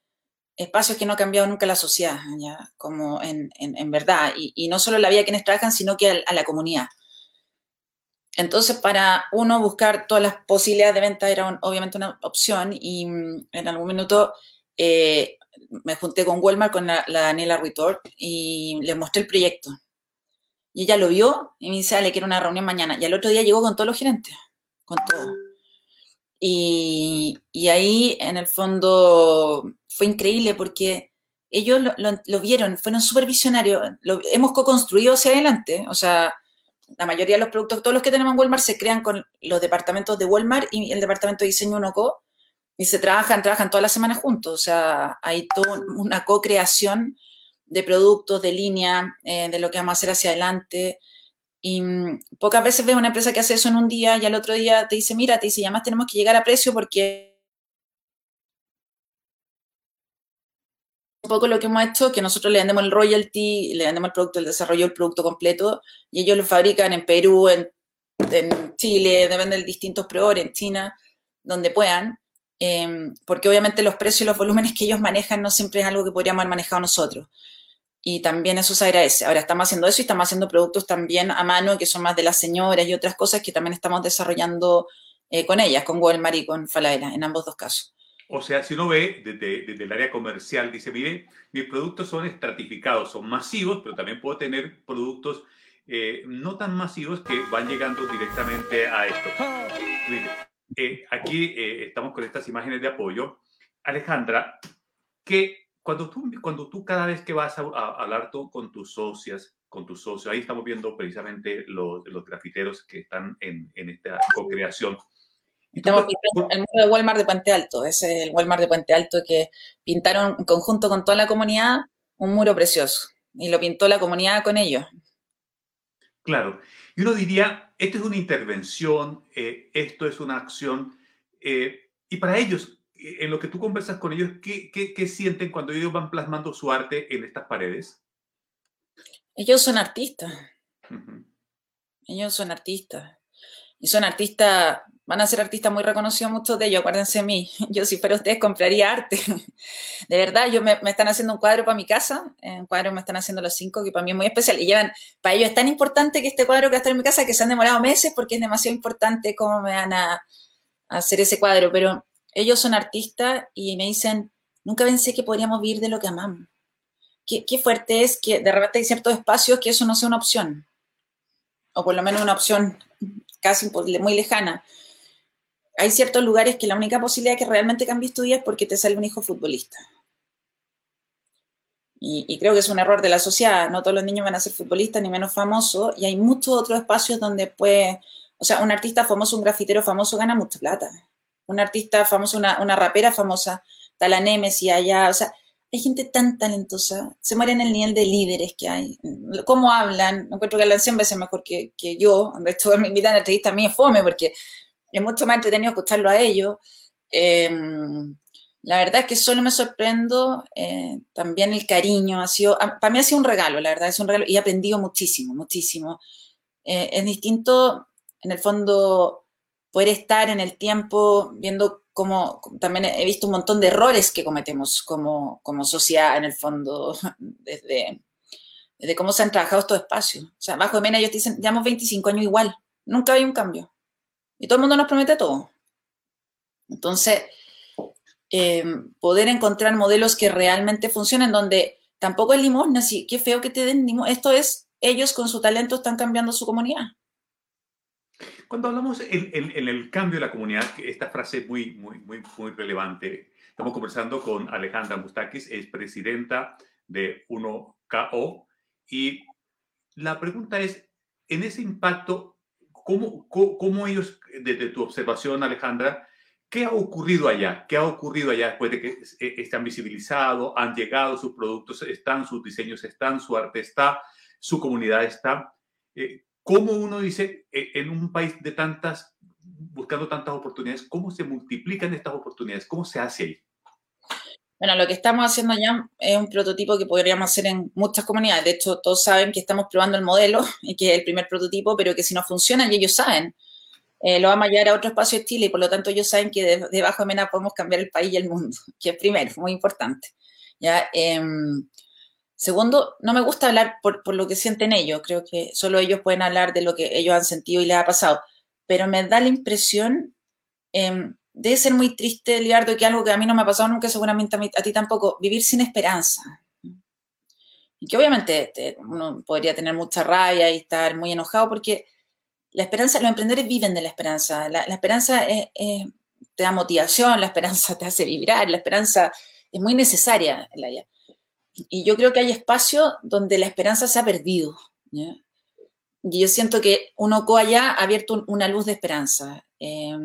espacios que no ha cambiado nunca la sociedad, ¿ya? Como en, en, verdad. Y, y, no solo la vida de quienes trabajan, sino que a, a, la comunidad. Entonces, para uno buscar todas las posibilidades de venta era obviamente una opción y mm, en algún minuto eh, me junté con Walmart, con la, la Daniela Ruitor y le mostré el proyecto y ella lo vio y me dice, le quiero una reunión mañana. Y al otro día llegó con todos los gerentes, con todo. Y, y ahí, en el fondo, fue increíble porque ellos lo, lo, lo vieron, fueron súper visionarios. Lo, hemos co-construido hacia adelante. O sea, la mayoría de los productos, todos los que tenemos en Walmart, se crean con los departamentos de Walmart y el departamento de diseño UNOCO. Y se trabajan, trabajan todas las semanas juntos. O sea, hay toda una co-creación de productos, de línea, eh, de lo que vamos a hacer hacia adelante. Y mmm, pocas veces ves una empresa que hace eso en un día y al otro día te dice, mira, te dice, ya más tenemos que llegar a precio porque un poco lo que hemos hecho, que nosotros le vendemos el royalty, le vendemos el producto, el desarrollo, el producto completo, y ellos lo fabrican en Perú, en, Chile, depende de distintos proveedores, en China, donde puedan, em, porque obviamente los precios y los volúmenes que ellos manejan no siempre es algo que podríamos haber manejado nosotros. Y también eso se agradece. Ahora estamos haciendo eso y estamos haciendo productos también a mano, que son más de las señoras y otras cosas que también estamos desarrollando eh, con ellas, con Walmart y con Falabella, en ambos dos casos. O sea, si uno ve desde, el área comercial, dice, mire, mis productos son estratificados, son masivos, pero también puedo tener productos eh, no tan masivos que van llegando directamente a esto. Eh, aquí eh, estamos con estas imágenes de apoyo. Alejandra, que cuando tú, cuando tú cada vez que vas a, hablar tú con tus socias, con tus socios, ahí estamos viendo precisamente los, los grafiteros que están en, en esta co-creación. Estamos pintando el muro de Walmart de Puente Alto, ese es el Walmart de Puente Alto que pintaron en conjunto con toda la comunidad un muro precioso y lo pintó la comunidad con ellos. Claro, y uno diría, esto es una intervención, eh, esto es una acción, eh, y para ellos, en lo que tú conversas con ellos, ¿qué, qué, sienten cuando ellos van plasmando su arte en estas paredes? Ellos son artistas. Ellos son artistas. Y son artistas van a ser artistas muy reconocidos muchos de ellos, acuérdense de mí, yo si fuera ustedes compraría arte. De verdad, yo me, están haciendo un cuadro para mi casa, eh, un cuadro me están haciendo los cinco, que para mí es muy especial. Y llevan, para ellos es tan importante que este cuadro que está en mi casa, que se han demorado meses porque es demasiado importante cómo me van a, hacer ese cuadro. Pero ellos son artistas y me dicen, nunca pensé que podríamos vivir de lo que amamos. Qué, qué fuerte es que de repente hay ciertos espacios que eso no sea una opción. O por lo menos una opción casi muy lejana hay ciertos lugares que la única posibilidad que realmente cambies tu vida es porque te sale un hijo futbolista. Y, creo que es un error de la sociedad. No todos los niños van a ser futbolistas ni menos famosos. Y hay muchos otros espacios donde puede, o sea, un artista famoso, un grafitero famoso gana mucha plata. Un artista famoso, una, rapera famosa, está la allá. O sea, hay gente tan talentosa. Se muere en el nivel de líderes que hay. Cómo hablan. Encuentro que hablan 100 veces mejor que, yo. De hecho, me invitan a entrevista a mí es fome porque es mucho más entretenido escucharlo a ellos. Em, la verdad es que solo me sorprendo eh, también el cariño. Ha sido, para mí ha sido un regalo, la verdad, es un regalo y he aprendido muchísimo, muchísimo. Eh, es distinto, en el fondo, poder estar en el tiempo viendo cómo, también he visto un montón de errores que cometemos como, como sociedad, en el fondo, desde, desde cómo se han trabajado estos espacios. O sea, bajo de Mena ellos dicen, llevamos 25 años igual, nunca hay un cambio. Y todo el mundo nos promete todo. Entonces, em, poder encontrar modelos que realmente funcionen, donde tampoco es limosna, sí, qué feo que te den limosna. Esto es, ellos con su talento están cambiando su comunidad. Cuando hablamos en, el cambio de la comunidad, esta frase es muy, muy, muy, muy relevante. Estamos conversando con Alejandra Mustakis, es presidenta de 1KO, y la pregunta es, en ese impacto, ¿Cómo, cómo, ellos, desde tu observación, Alejandra, qué ha ocurrido allá? ¿Qué ha ocurrido allá después de que están visibilizados, han llegado sus productos, están sus diseños, están su arte está, su comunidad está? Eh, ¿Cómo uno dice, eh, en un país de tantas, buscando tantas oportunidades, cómo se multiplican estas oportunidades? ¿Cómo se hace ahí? Bueno, lo que estamos haciendo ya es un prototipo que podríamos hacer en muchas comunidades. De hecho, todos saben que estamos probando el modelo y que es el primer prototipo, pero que si no funciona, y ellos saben, eh, lo vamos a llevar a otro espacio de Chile y por lo tanto ellos saben que debajo de MENA podemos cambiar el país y el mundo, que es primero, muy importante. ¿ya? Em, segundo, no me gusta hablar por, lo que sienten ellos, creo que solo ellos pueden hablar de lo que ellos han sentido y les ha pasado, pero me da la impresión... Em, debe ser muy triste, Liardo, que algo que a mí no me ha pasado nunca, seguramente a, ti tampoco, vivir sin esperanza. Y que obviamente uno podría tener mucha rabia y estar muy enojado porque la esperanza, los emprendedores viven de la esperanza. La, esperanza te da motivación, la esperanza te hace vibrar, la esperanza es muy necesaria en. Y yo creo que hay espacios donde la esperanza se ha perdido. Y yo siento que uno allá ha abierto una luz de esperanza. Eh,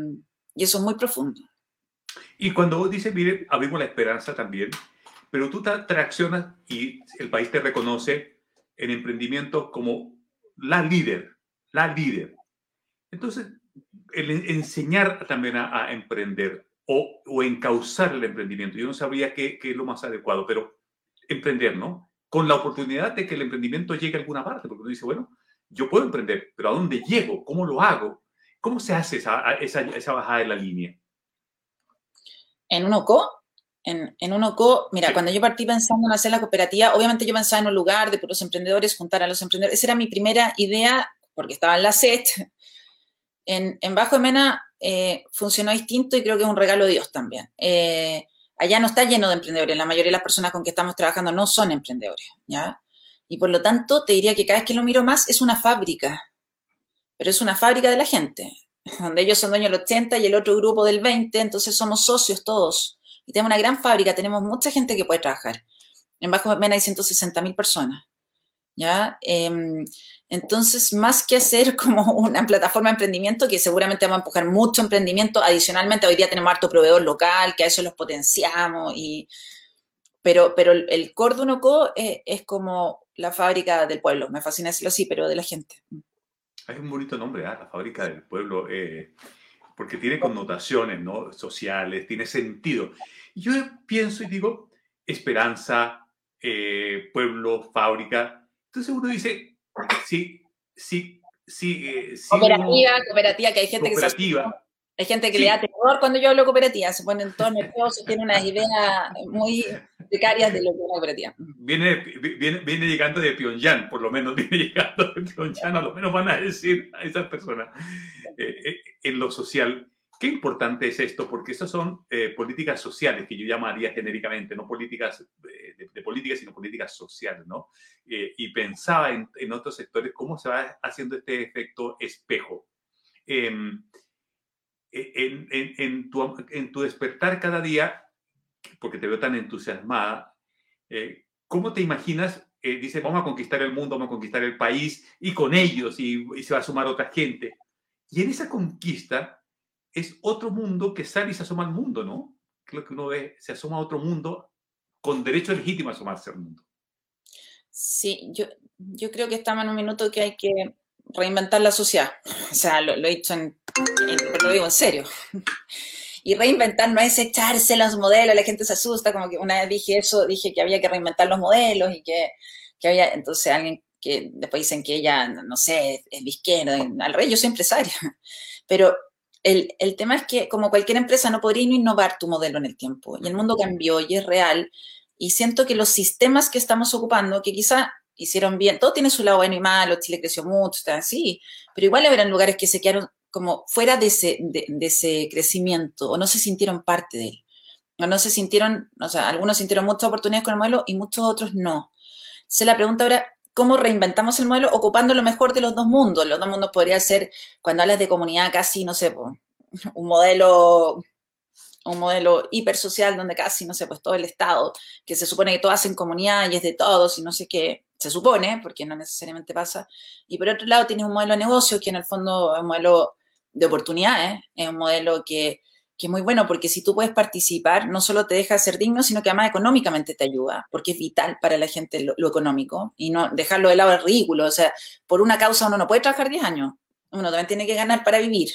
y eso es muy profundo. Y cuando vos dices, mire, abrimos la esperanza también, pero tú te reaccionas y el país te reconoce en emprendimiento como la líder, la líder. Entonces, el enseñar también a, emprender o, o, encauzar el emprendimiento, yo no sabría qué, qué, es lo más adecuado, pero emprender, ¿no? Con la oportunidad de que el emprendimiento llegue a alguna parte, porque uno dice, bueno, yo puedo emprender, pero ¿a dónde llego? ¿Cómo lo hago? ¿Cómo se hace esa, esa, esa bajada de la línea? En un OCO, en, en un OCO, mira, cuando yo partí pensando en hacer la cooperativa, obviamente yo pensaba en un lugar de puros emprendedores, juntar a los emprendedores. Esa era mi primera idea, porque estaba en la SET. En, en Bajo de Mena eh, funcionó distinto y creo que es un regalo de Dios también. Eh, allá no está lleno de emprendedores, la mayoría de las personas con que estamos trabajando no son emprendedores, ¿ya? Y por lo tanto, te diría que cada vez que lo miro más es una fábrica, pero es una fábrica de la gente, donde ellos son dueños del 80 y el otro grupo del 20, entonces somos socios todos. Y tenemos una gran fábrica, tenemos mucha gente que puede trabajar. En Bajo Mena hay 160 mil personas. ¿ya? Em, entonces, más que hacer como una plataforma de emprendimiento, que seguramente va a empujar mucho emprendimiento, adicionalmente hoy día tenemos harto proveedor local, que a eso los potenciamos, y, pero, pero el core de es, como la fábrica del pueblo, me fascina decirlo así, pero de la gente. Hay un bonito nombre, ¿ah? la fábrica del pueblo, eh, porque tiene connotaciones ¿no? sociales, tiene sentido. yo pienso y digo, esperanza, eh, pueblo, fábrica, entonces uno dice, sí, sí, sí. Eh, cooperativa, cooperativa, que hay gente que se... Hay gente que le da terror cuando yo hablo cooperativa, se ponen todos nerviosos, tienen unas ideas muy precarias de lo que es la cooperativa. Viene, viene, viene llegando de Pyongyang, por lo menos viene llegando de Pyongyang, a lo menos van a decir a esas personas. Eh, eh, en lo social, Qué importante es esto, porque estas son eh, políticas sociales que yo llamaría genéricamente, no políticas eh, de, políticas, sino políticas sociales, ¿no? Eh, y pensaba en, en, otros sectores cómo se va haciendo este efecto espejo. Em, en, en, en, tu, en tu despertar cada día, porque te veo tan entusiasmada, ¿cómo te imaginas? dice, vamos a conquistar el mundo, vamos a conquistar el país y con ellos, y, y se va a sumar otra gente. Y en esa conquista, es otro mundo que sale y se asoma al mundo, ¿no? Creo que uno ve, se asoma a otro mundo con derecho legítimo a asomarse al mundo. Sí, yo, yo creo que estamos en un minuto que hay que reinventar la sociedad. O sea, lo, he dicho en, lo digo en serio. Y reinventar no es echarse los modelos, la gente se asusta, como que una vez dije eso, dije que había que reinventar los modelos y que, que había, entonces alguien que después dicen que ella, no sé, es bizquero, al rey, yo soy empresaria, pero el, el, tema es que, como cualquier empresa, no podría innovar tu modelo en el tiempo. Y el mundo cambió y es real. Y siento que los sistemas que estamos ocupando, que quizá hicieron bien, todo tiene su lado bueno y malo, Chile creció mucho, está así, pero igual habrán lugares que se quedaron como fuera de ese, de, ese crecimiento o no se sintieron parte de él. O no se sintieron, o sea, algunos sintieron muchas oportunidades con el modelo y muchos otros no. Se la pregunta ahora, cómo reinventamos el modelo ocupando lo mejor de los dos mundos. Los dos mundos podría ser, cuando hablas de comunidad, casi, no sé, un modelo un modelo hipersocial donde casi, no sé, pues todo el Estado, que se supone que todo hacen comunidad y es de todos y no sé qué, se supone, porque no necesariamente pasa. Y por otro lado tienes un modelo de negocio que en el fondo es un modelo de oportunidades, es un modelo que que es muy bueno porque si tú puedes participar, no solo te deja ser digno, sino que además económicamente te ayuda, porque es vital para la gente lo, económico y no dejarlo de lado es ridículo. O sea, por una causa uno no puede trabajar 10 años, uno también tiene que ganar para vivir.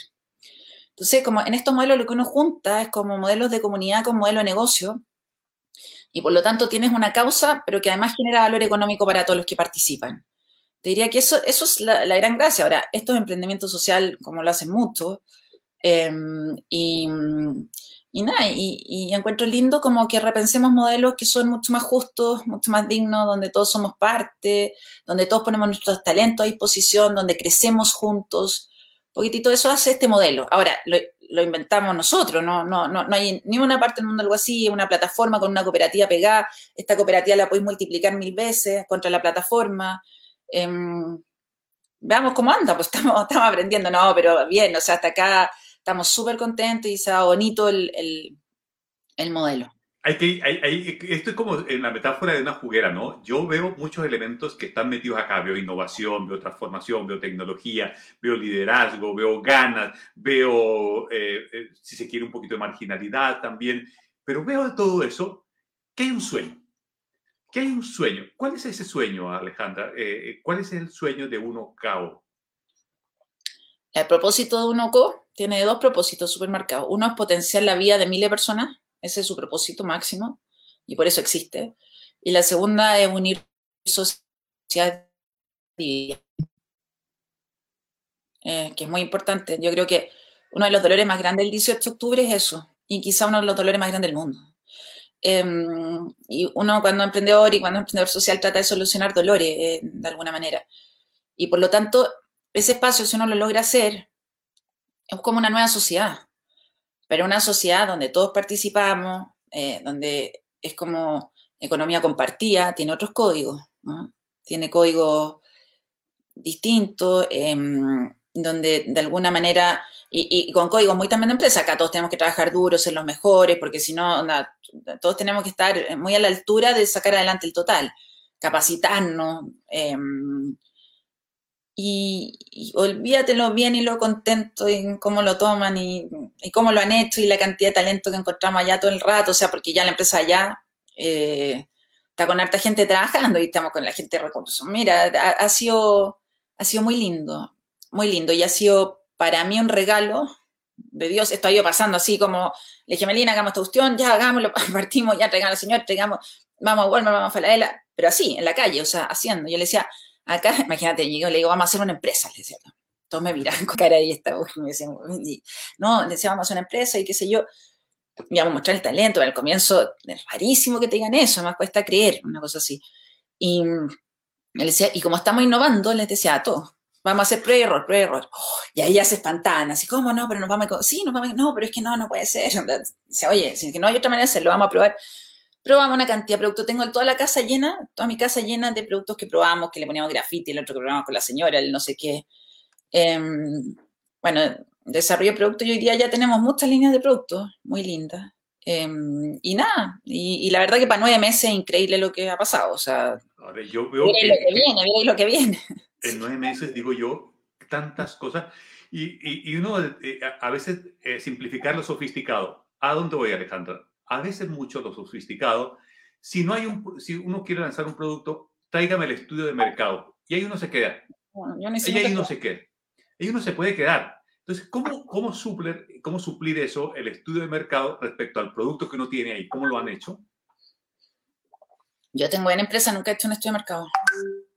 Entonces, como en estos modelos lo que uno junta es como modelos de comunidad con modelo de negocio y por lo tanto tienes una causa, pero que además genera valor económico para todos los que participan. Te diría que eso, eso es la, la gran gracia. Ahora, estos emprendimientos social, como lo hacen muchos, Em, y, nada, y, encuentro lindo como que repensemos modelos que son mucho más justos, mucho más dignos, donde todos somos parte, donde todos ponemos nuestros talentos a disposición, donde crecemos juntos. Un poquitito eso hace este modelo. Ahora, lo, inventamos nosotros, ¿no? No, no, no hay ni una parte del mundo algo así, una plataforma con una cooperativa pegada, esta cooperativa la podéis multiplicar mil veces contra la plataforma. Em, veamos cómo anda, pues estamos, estamos aprendiendo, no, pero bien, o sea, hasta acá estamos súper contentos y está bonito el, el, modelo. Hay que, hay, esto es como en la metáfora de una juguera, ¿no? Yo veo muchos elementos que están metidos acá. Veo innovación, veo transformación, veo tecnología, veo liderazgo, veo ganas, veo, eh, eh, si se quiere, un poquito de marginalidad también. Pero veo de todo eso que hay un sueño. Que hay un sueño. ¿Cuál es ese sueño, Alejandra? Eh, ¿Cuál es el sueño de uno cao? El propósito de uno co tiene dos propósitos supermercados. Uno es potenciar la vida de miles de personas, ese es su propósito máximo, y por eso existe. Y la segunda es unir sociedad eh, que es muy importante. Yo creo que uno de los dolores más grandes del 18 de octubre es eso, y quizá uno de los dolores más grandes del mundo. Em, y uno cuando emprendedor y cuando emprendedor social trata de solucionar dolores eh, de alguna manera. Y por lo tanto, ese espacio, si uno lo logra hacer, es como una nueva sociedad, pero una sociedad donde todos participamos, eh, donde es como economía compartida, tiene otros códigos, tiene códigos distintos, em, donde de alguna manera, y, con códigos muy también de empresa, acá todos tenemos que trabajar duro, ser los mejores, porque si no, todos tenemos que estar muy a la altura de sacar adelante el total, capacitarnos, em, y, olvídate lo bien y lo contento y cómo lo toman y, cómo lo han hecho y la cantidad de talento que encontramos allá todo el rato, o sea, porque ya la empresa allá eh, está con harta gente trabajando y estamos con la gente de recursos. Mira, ha, sido, ha sido muy lindo, muy lindo y ha sido para mí un regalo de Dios. Esto ha ido pasando así como, le dije, Melina, hagamos esta cuestión, ya hagámoslo, partimos, ya traigamos al Señor, traigamos, vamos a Walmart, vamos a Falabella, pero así, en la calle, o sea, haciendo. Yo le decía, Acá, imagínate, yo le digo, vamos a hacer una empresa, le decía. Todos me miran con cara y esta, me decían, no, le decía, vamos a hacer una empresa y qué sé yo. Y vamos a mostrar el talento. Al comienzo es rarísimo que te digan eso, más cuesta creer, una cosa así. Y le decía, y como estamos innovando, les decía a todos, vamos a hacer prueba error, prueba y error. y ahí ya se espantan, así, ¿cómo no? Pero nos vamos a... Sí, nos vamos a... No, pero es que no, no puede ser. Dice, oye, si que no hay otra manera de hacerlo, vamos a probar probamos una cantidad de productos. Tengo toda la casa llena, toda mi casa llena de productos que probamos, que le poníamos grafiti, el otro que probamos con la señora, el no sé qué. Em, bueno, desarrollo de productos, yo diría ya tenemos muchas líneas de productos, muy lindas. Em, y nada, y, la verdad que para nueve meses es increíble lo que ha pasado. O sea, yo veo que, lo que viene, lo que viene. En nueve meses, digo yo, tantas cosas. Y, y, uno eh, a veces eh, simplificar lo sofisticado. ¿A dónde voy, Alejandra? A veces mucho lo sofisticado. Si, no hay un, si uno quiere lanzar un producto, tráigame el estudio de mercado. Y ahí uno se queda. y ahí uno se queda. Ahí uno se puede quedar. Entonces, ¿cómo, cómo, suplir, ¿cómo suplir eso, el estudio de mercado, respecto al producto que uno tiene ahí? ¿Cómo lo han hecho? Yo tengo en empresa, nunca he hecho un estudio de mercado.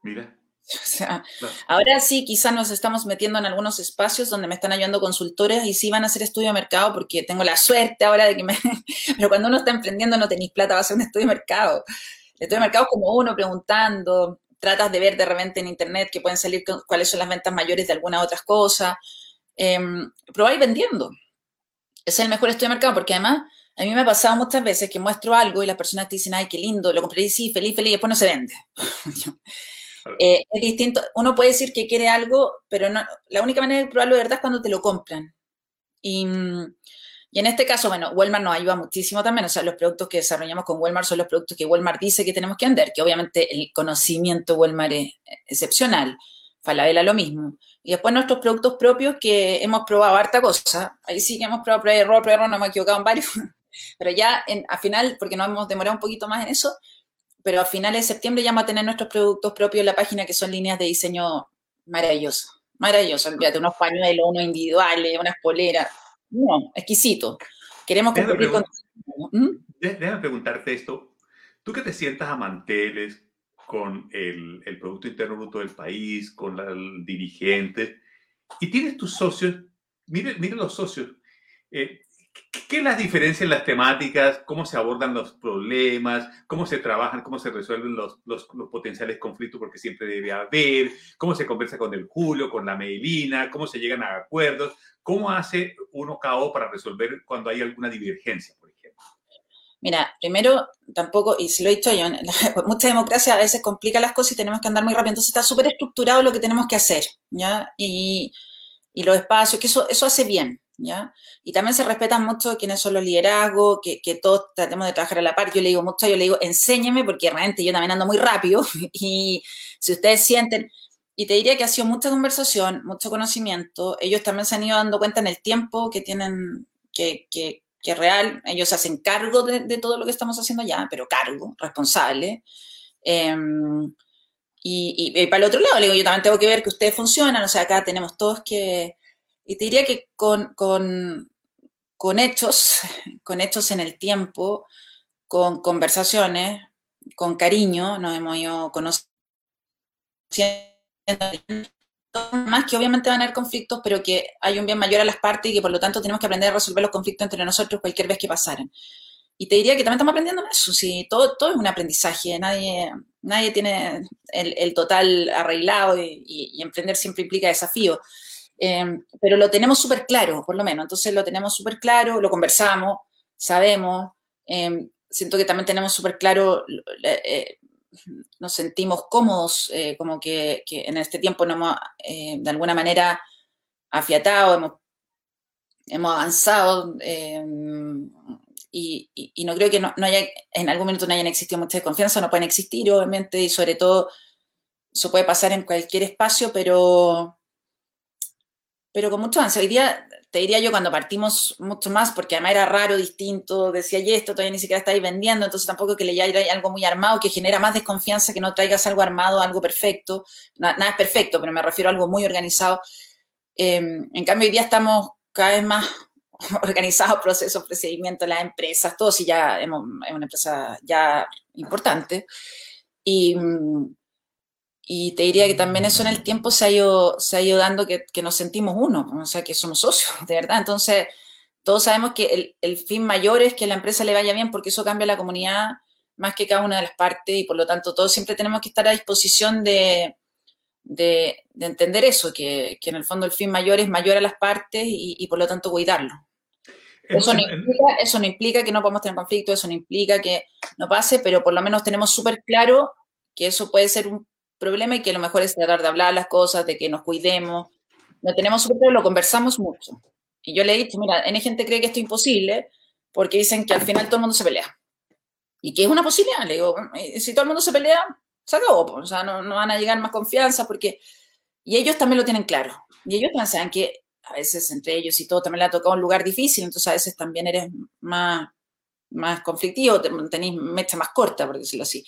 Mira. ahora sí, quizás nos estamos metiendo en algunos espacios donde me están ayudando consultores y sí van a hacer estudio de mercado porque tengo la suerte ahora de que me... Pero cuando uno está emprendiendo no tenéis plata, va a hacer un estudio de mercado. El estudio de mercado es como uno preguntando, tratas de ver de repente en internet que pueden salir cuáles son las ventas mayores de alguna otras cosas. Eh, probáis vendiendo. es el mejor estudio de mercado porque además a mí me ha pasado muchas veces que muestro algo y las personas te dicen, ay, qué lindo, lo compré y sí, feliz, feliz, y después no se vende. Eh, es distinto. Uno puede decir que quiere algo, pero no, la única manera de probarlo de verdad es cuando te lo compran. Y, y, en este caso, bueno, Walmart nos ayuda muchísimo también. O sea, los productos que desarrollamos con Walmart son los productos que Walmart dice que tenemos que vender, que obviamente el conocimiento Walmart es excepcional. Falabella lo mismo. Y después nuestros productos propios que hemos probado harta cosa. Ahí sí que hemos probado prueba error, prueba error, nos hemos equivocado en varios. Pero ya en, al final, porque nos hemos demorado un poquito más en eso, pero a finales de septiembre ya vamos a tener nuestros productos propios en la página que son líneas de diseño maravilloso, maravilloso. Olvídate, unos pañuelos, unos individuales, unas poleras. No, exquisito. Queremos cumplir con... ¿Mm? Déjame preguntarte esto. Tú que te sientas a manteles con el, el Producto Interno Bruto del país, con los dirigentes, y tienes tus socios, mire, mire los socios, eh, ¿Qué es la diferencia en las temáticas? ¿Cómo se abordan los problemas? ¿Cómo se trabajan? ¿Cómo se resuelven los, los, potenciales conflictos? Porque siempre debe haber. ¿Cómo se conversa con el Julio, con la Medellina? ¿Cómo se llegan a acuerdos? ¿Cómo hace uno KO para resolver cuando hay alguna divergencia, por ejemplo? Mira, primero, tampoco, y si lo he dicho yo, mucha democracia a veces complica las cosas y tenemos que andar muy rápido. Entonces está súper estructurado lo que tenemos que hacer, ¿ya? Y, y los espacios, que eso, eso hace bien, ¿ya? Y también se respetan mucho quiénes son los liderazgos, que, que, todos tratemos de trabajar a la par. Yo le digo mucho, yo le digo, enséñeme, porque realmente yo también ando muy rápido, y si ustedes sienten, y te diría que ha sido mucha conversación, mucho conocimiento, ellos también se han ido dando cuenta en el tiempo que tienen, que, que, que real, ellos hacen cargo de, de, todo lo que estamos haciendo ya, pero cargo, responsable. Em, y, y, y, para el otro lado, le digo, yo también tengo que ver que ustedes funcionan, o sea, acá tenemos todos que, y te diría que con, con, hechos, con hechos en el tiempo, con conversaciones, con cariño, nos hemos ido conociendo más que obviamente van a haber conflictos, pero que hay un bien mayor a las partes y que por lo tanto tenemos que aprender a resolver los conflictos entre nosotros cualquier vez que pasaran. Y te diría que también estamos aprendiendo en eso, sí, todo, todo es un aprendizaje, nadie, nadie tiene el, total arreglado y, emprender siempre implica desafío. Em, pero lo tenemos súper claro, por lo menos, entonces lo tenemos súper claro, lo conversamos, sabemos, em, siento que también tenemos súper claro eh, nos sentimos cómodos, eh, como que, en este tiempo nos hemos eh, de alguna manera afiatado, hemos, hemos avanzado eh, y, no creo que no, haya, en algún momento no hayan existido mucha desconfianza, no pueden existir obviamente y sobre todo eso puede pasar en cualquier espacio, pero, pero con mucho avance. Hoy día te diría yo cuando partimos mucho más, porque además era raro, distinto, decía, y esto todavía ni siquiera estáis vendiendo, entonces tampoco que le haya algo muy armado, que genera más desconfianza que no traigas algo armado, algo perfecto. Nada, es perfecto, pero me refiero a algo muy organizado. Em, en cambio, hoy día estamos cada vez más organizados, procesos, procedimientos, las empresas, todo, si ya es una empresa ya importante. Y, y te diría que también eso en el tiempo se ha ido, se ha ido dando que, que nos sentimos uno, o sea, que somos socios, de verdad. Entonces, todos sabemos que el, el, fin mayor es que la empresa le vaya bien porque eso cambia la comunidad más que cada una de las partes y por lo tanto todos siempre tenemos que estar a disposición de, de, de entender eso, que, que, en el fondo el fin mayor es mayor a las partes y, y por lo tanto cuidarlo. Eso no, implica, eso no implica que no podamos tener conflicto, eso no implica que no pase, pero por lo menos tenemos súper claro que eso puede ser un problema y que lo mejor es tratar de hablar las cosas, de que nos cuidemos. Lo tenemos súper lo conversamos mucho. Y yo le he dicho, mira, N gente cree que esto es imposible porque dicen que al final todo el mundo se pelea. Y que es una posibilidad. Le digo, si todo el mundo se pelea, se acabó. O sea, no, no van a llegar más confianza porque... Y ellos también lo tienen claro. Y ellos saben que a veces entre ellos y todo también le ha tocado un lugar difícil, entonces a veces también eres más, más conflictivo, tenéis mecha más corta, por decirlo así.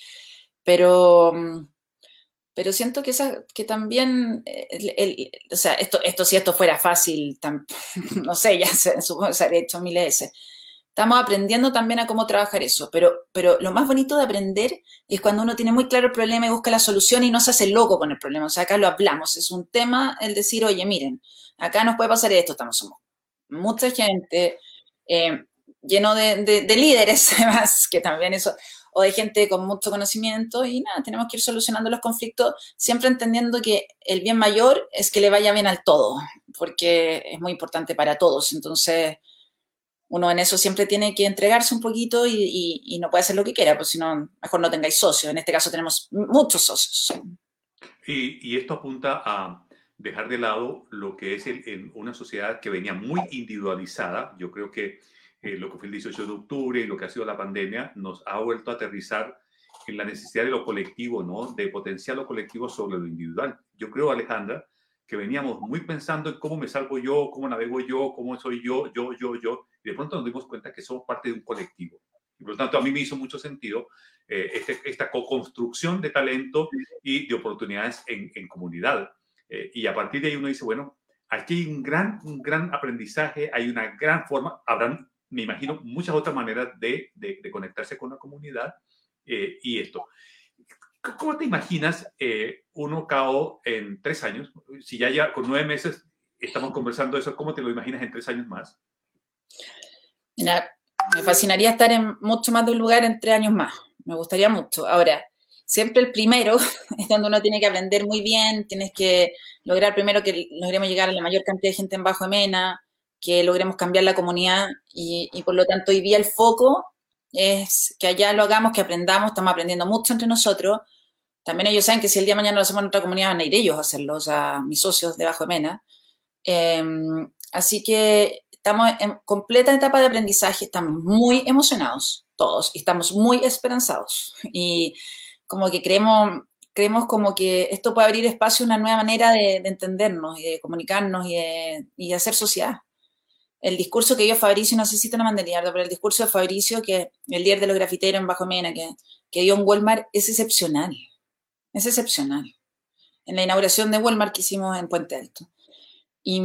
Pero, pero siento que, esa, que también, el, o sea, esto, esto si esto fuera fácil, no sé, ya se, supongo que se habría hecho mil veces. Estamos aprendiendo también a cómo trabajar eso, pero, pero lo más bonito de aprender es cuando uno tiene muy claro el problema y busca la solución y no se hace loco con el problema. O sea, acá lo hablamos, es un tema el decir, oye, miren, acá nos puede pasar esto, estamos, somos mucha gente, eh, lleno de, de, de líderes, además, que también eso, o de gente con mucho conocimiento y nada, tenemos que ir solucionando los conflictos siempre entendiendo que el bien mayor es que le vaya bien al todo, porque es muy importante para todos. Entonces, uno en eso siempre tiene que entregarse un poquito y, no puede hacer lo que quiera, pues si no, mejor no tengáis socios. En este caso tenemos muchos socios. Y, esto apunta a dejar de lado lo que es en una sociedad que venía muy individualizada. Yo creo que eh, lo que fue el 18 de octubre y lo que ha sido la pandemia, nos ha vuelto a aterrizar en la necesidad de lo colectivo, ¿no? De potenciar lo colectivo sobre lo individual. Yo creo, Alejandra, que veníamos muy pensando en cómo me salvo yo, cómo navego yo, cómo soy yo, yo, yo, yo, y de pronto nos dimos cuenta que somos parte de un colectivo. Y por lo tanto, a mí me hizo mucho sentido eh, este, esta co-construcción de talento y de oportunidades en, en comunidad. Eh, y a partir de ahí uno dice, bueno, aquí hay un gran, un gran aprendizaje, hay una gran forma, habrán me imagino muchas otras maneras de, de, conectarse con la comunidad eh, y esto. ¿Cómo te imaginas eh, uno cao en tres años? Si ya, ya con nueve meses estamos conversando eso, ¿cómo te lo imaginas en tres años más? Mira, me fascinaría estar en mucho más de un lugar en tres años más. Me gustaría mucho. Ahora, siempre el primero es donde uno tiene que aprender muy bien, tienes que lograr primero que logremos llegar a la mayor cantidad de gente en Bajo Mena, que logremos cambiar la comunidad y, por lo tanto hoy día el foco es que allá lo hagamos, que aprendamos, estamos aprendiendo mucho entre nosotros. También ellos saben que si el día de mañana lo hacemos en otra comunidad van a ir ellos a hacerlo, o sea, mis socios de Bajo de Mena. Em, así que estamos en completa etapa de aprendizaje, estamos muy emocionados todos y estamos muy esperanzados. Y como que creemos, creemos como que esto puede abrir espacio a una nueva manera de, entendernos y de comunicarnos y y de hacer sociedad el discurso que dio Fabricio, no sé si te lo mandé, pero el discurso de Fabricio, que el líder de los grafiteros en Bajo Mena, que, que dio en Walmart, es excepcional. Es excepcional. En la inauguración de Walmart que hicimos en Puente Alto. Y,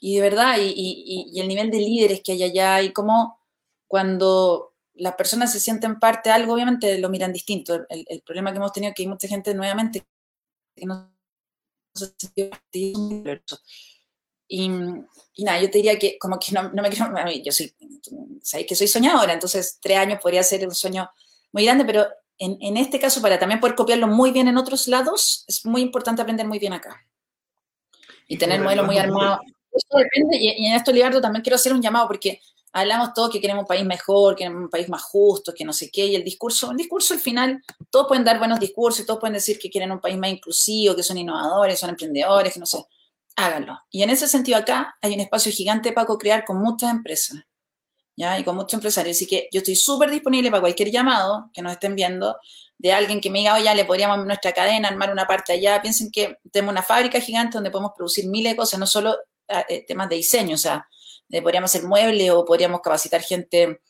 y de verdad, y, y, y, el nivel de líderes que hay allá, y cómo cuando las personas se sienten parte de algo, obviamente lo miran distinto. El, problema que hemos tenido es que hay mucha gente nuevamente que no se siente y, y, nada, yo te diría que como que no, me quiero, yo soy, sabéis que soy soñadora, entonces tres años podría ser un sueño muy grande, pero en, en, este caso, para también poder copiarlo muy bien en otros lados, es muy importante aprender muy bien acá. Y tener modelo muy armado. Esto depende, y, en esto, Libardo, también quiero hacer un llamado, porque hablamos todos que queremos un país mejor, que queremos un país más justo, que no sé qué, y el discurso, el discurso al final, todos pueden dar buenos discursos, todos pueden decir que quieren un país más inclusivo, que son innovadores, son emprendedores, que no sé, háganlo. Y en ese sentido acá hay un espacio gigante para co-crear con muchas empresas, ¿ya? Y con muchos empresarios. Así que yo estoy súper disponible para cualquier llamado que nos estén viendo, de alguien que me diga, oye, le podríamos nuestra cadena, armar una parte allá. Piensen que tenemos una fábrica gigante donde podemos producir miles de cosas, no solo ah, eh, temas de diseño, o sea, podríamos hacer muebles o podríamos capacitar gente,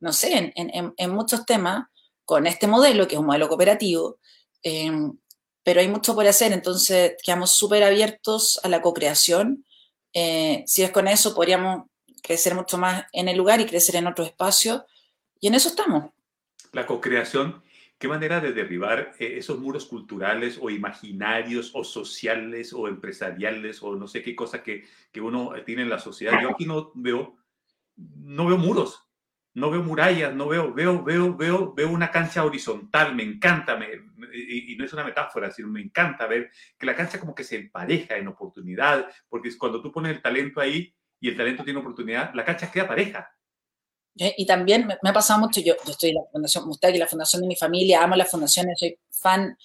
no sé, en, muchos temas con este modelo, que es un modelo cooperativo, em, pero hay mucho por hacer, entonces quedamos súper abiertos a la co-creación. Eh, si es con eso, podríamos crecer mucho más en el lugar y crecer en otro espacio, y en eso estamos. La co-creación, ¿qué manera de derribar eh, esos muros culturales o imaginarios o sociales o empresariales o no sé qué cosa que, que uno tiene en la sociedad? Yo aquí no veo, no veo muros, no veo murallas, no veo, veo, veo, veo, veo una cancha horizontal, me encanta, me, y, no es una metáfora, sino me encanta ver que la cancha como que se empareja en oportunidad, porque es cuando tú pones el talento ahí y el talento tiene oportunidad, la cancha queda pareja. Y también me, ha pasado mucho, yo, estoy en la Fundación Mustaki, la fundación de mi familia, amo las fundaciones, soy fan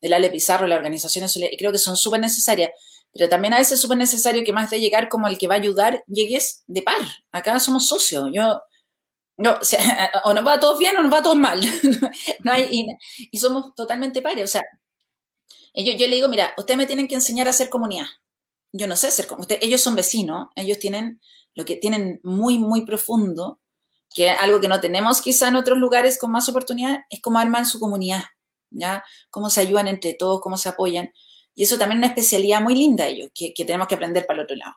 del Ale Pizarro, las organizaciones, y creo que son súper necesarias, pero también a veces es súper necesario que más de llegar como el que va a ayudar, llegues de par. Acá somos socios. Yo, no, o, nos va a bien o nos va a mal. no hay, y, somos totalmente pares. O sea, yo, yo, le digo, mira, ustedes me tienen que enseñar a hacer comunidad. Yo no sé hacer comunidad. Ellos son vecinos, ellos tienen lo que tienen muy, muy profundo, que algo que no tenemos quizá en otros lugares con más oportunidad, es cómo arman su comunidad, ¿ya? Cómo se ayudan entre todos, cómo se apoyan. Y eso también es una especialidad muy linda ellos, que, que tenemos que aprender para el otro lado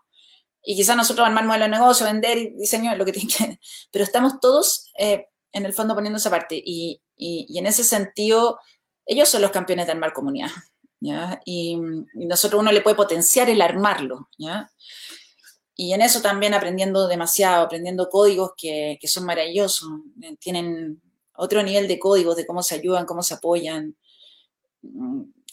y quizás nosotros armar modelo de negocio, vender y diseño, lo que tiene que... Pero estamos todos eh, en el fondo poniendo esa parte y, y, en ese sentido ellos son los campeones de armar comunidad, ¿ya? Y, nosotros uno le puede potenciar el armarlo, ¿ya? Y en eso también aprendiendo demasiado, aprendiendo códigos que, que son maravillosos, tienen otro nivel de códigos, de cómo se ayudan, cómo se apoyan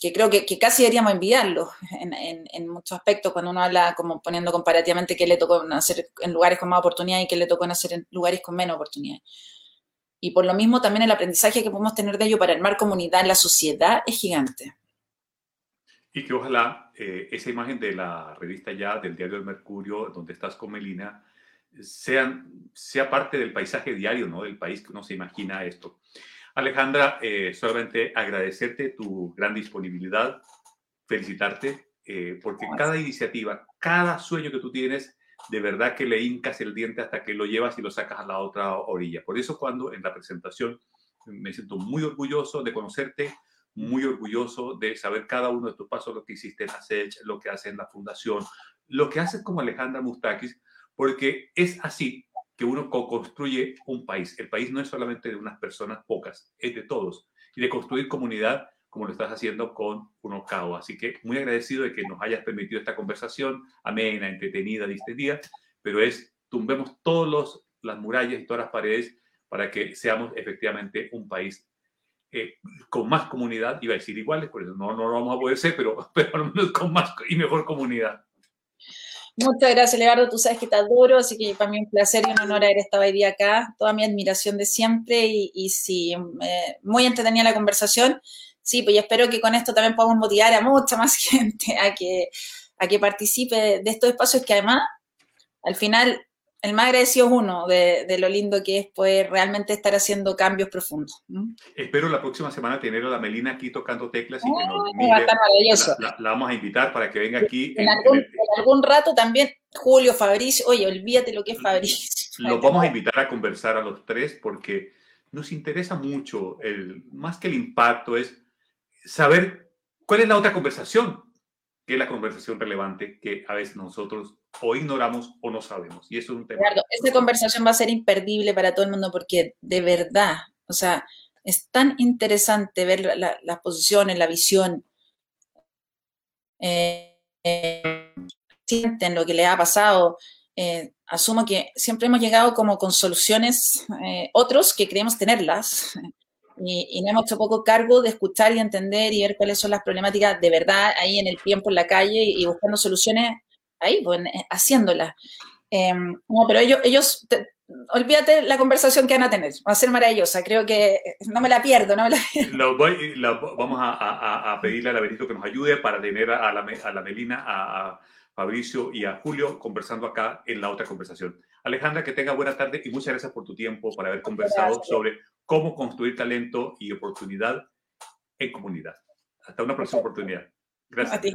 que creo que, casi deberíamos enviarlo en, muchos aspectos cuando uno habla como poniendo comparativamente qué le tocó hacer en lugares con más oportunidad y qué le tocó hacer en lugares con menos oportunidad. Y por lo mismo también el aprendizaje que podemos tener de ello para armar comunidad en la sociedad es gigante. Y que ojalá eh, esa imagen de la revista ya, del diario del Mercurio, donde estás con Melina, sean, sea parte del paisaje diario, ¿no? Del país que uno se imagina esto. Alejandra, eh, solamente agradecerte tu gran disponibilidad, felicitarte, eh, porque cada iniciativa, cada sueño que tú tienes, de verdad que le hincas el diente hasta que lo llevas y lo sacas a la otra orilla. Por eso cuando en la presentación me siento muy orgulloso de conocerte, muy orgulloso de saber cada uno de tus pasos, lo que hiciste en ASECH, lo que haces en la fundación, lo que haces como Alejandra Mustakis, porque es así que uno co-construye un país. El país no es solamente de unas personas pocas, es de todos. Y de construir comunidad como lo estás haciendo con Unocao. Así que muy agradecido de que nos hayas permitido esta conversación amena, entretenida, distendida, pero es tumbemos todas las murallas y todas las paredes para que seamos efectivamente un país eh, con más comunidad, iba a decir iguales, por eso no, no lo vamos a poder ser, pero, pero al menos con más y mejor comunidad. Muchas gracias, Leonardo. Tú sabes que te adoro, así que para mí un placer y un honor haber estado hoy día acá. Toda mi admiración de siempre y, y sí, muy entretenida la conversación. Sí, pues espero que con esto también podamos motivar a mucha más gente a que, a que participe de estos espacios que además, al final, el más agradecido es uno de, lo lindo que es poder realmente estar haciendo cambios profundos. Espero la próxima semana tener a la Melina aquí tocando teclas y que nos maravilloso. La, vamos a invitar para que venga aquí. En, algún, rato también, Julio, Fabricio, oye, olvídate lo que es Fabricio. Los vamos a invitar a conversar a los tres porque nos interesa mucho, el, más que el impacto, es saber cuál es la otra conversación. que es la conversación relevante que a veces nosotros o ignoramos o no sabemos. Y eso es un tema. Claro, esta conversación va a ser imperdible para todo el mundo porque de verdad, o sea, es tan interesante ver las posiciones, la visión, eh, sienten lo que le ha pasado. Eh, asumo que siempre hemos llegado como con soluciones, otros que creemos tenerlas, y, no hemos hecho poco cargo de escuchar y entender y ver cuáles son las problemáticas de verdad ahí en el tiempo, en la calle y, buscando soluciones ahí, pues, haciéndolas. Em, no, pero ellos, ellos olvídate la conversación que van a tener, va a ser maravillosa, creo que no me la pierdo, no me la... vamos a, pedirle a la Benito que nos ayude para tener a la, a la Melina, a, Fabricio y a Julio conversando acá en la otra conversación. Alejandra, que tenga buena tarde y muchas gracias por tu tiempo, por haber conversado sobre cómo construir talento y oportunidad en comunidad. Hasta una próxima oportunidad. Gracias. A ti.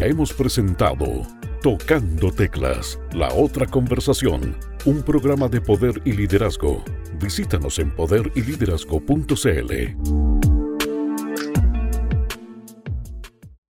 Hemos presentado Tocando Teclas, la otra conversación, un programa de poder y liderazgo. Visítanos en poderyliderazgo.cl.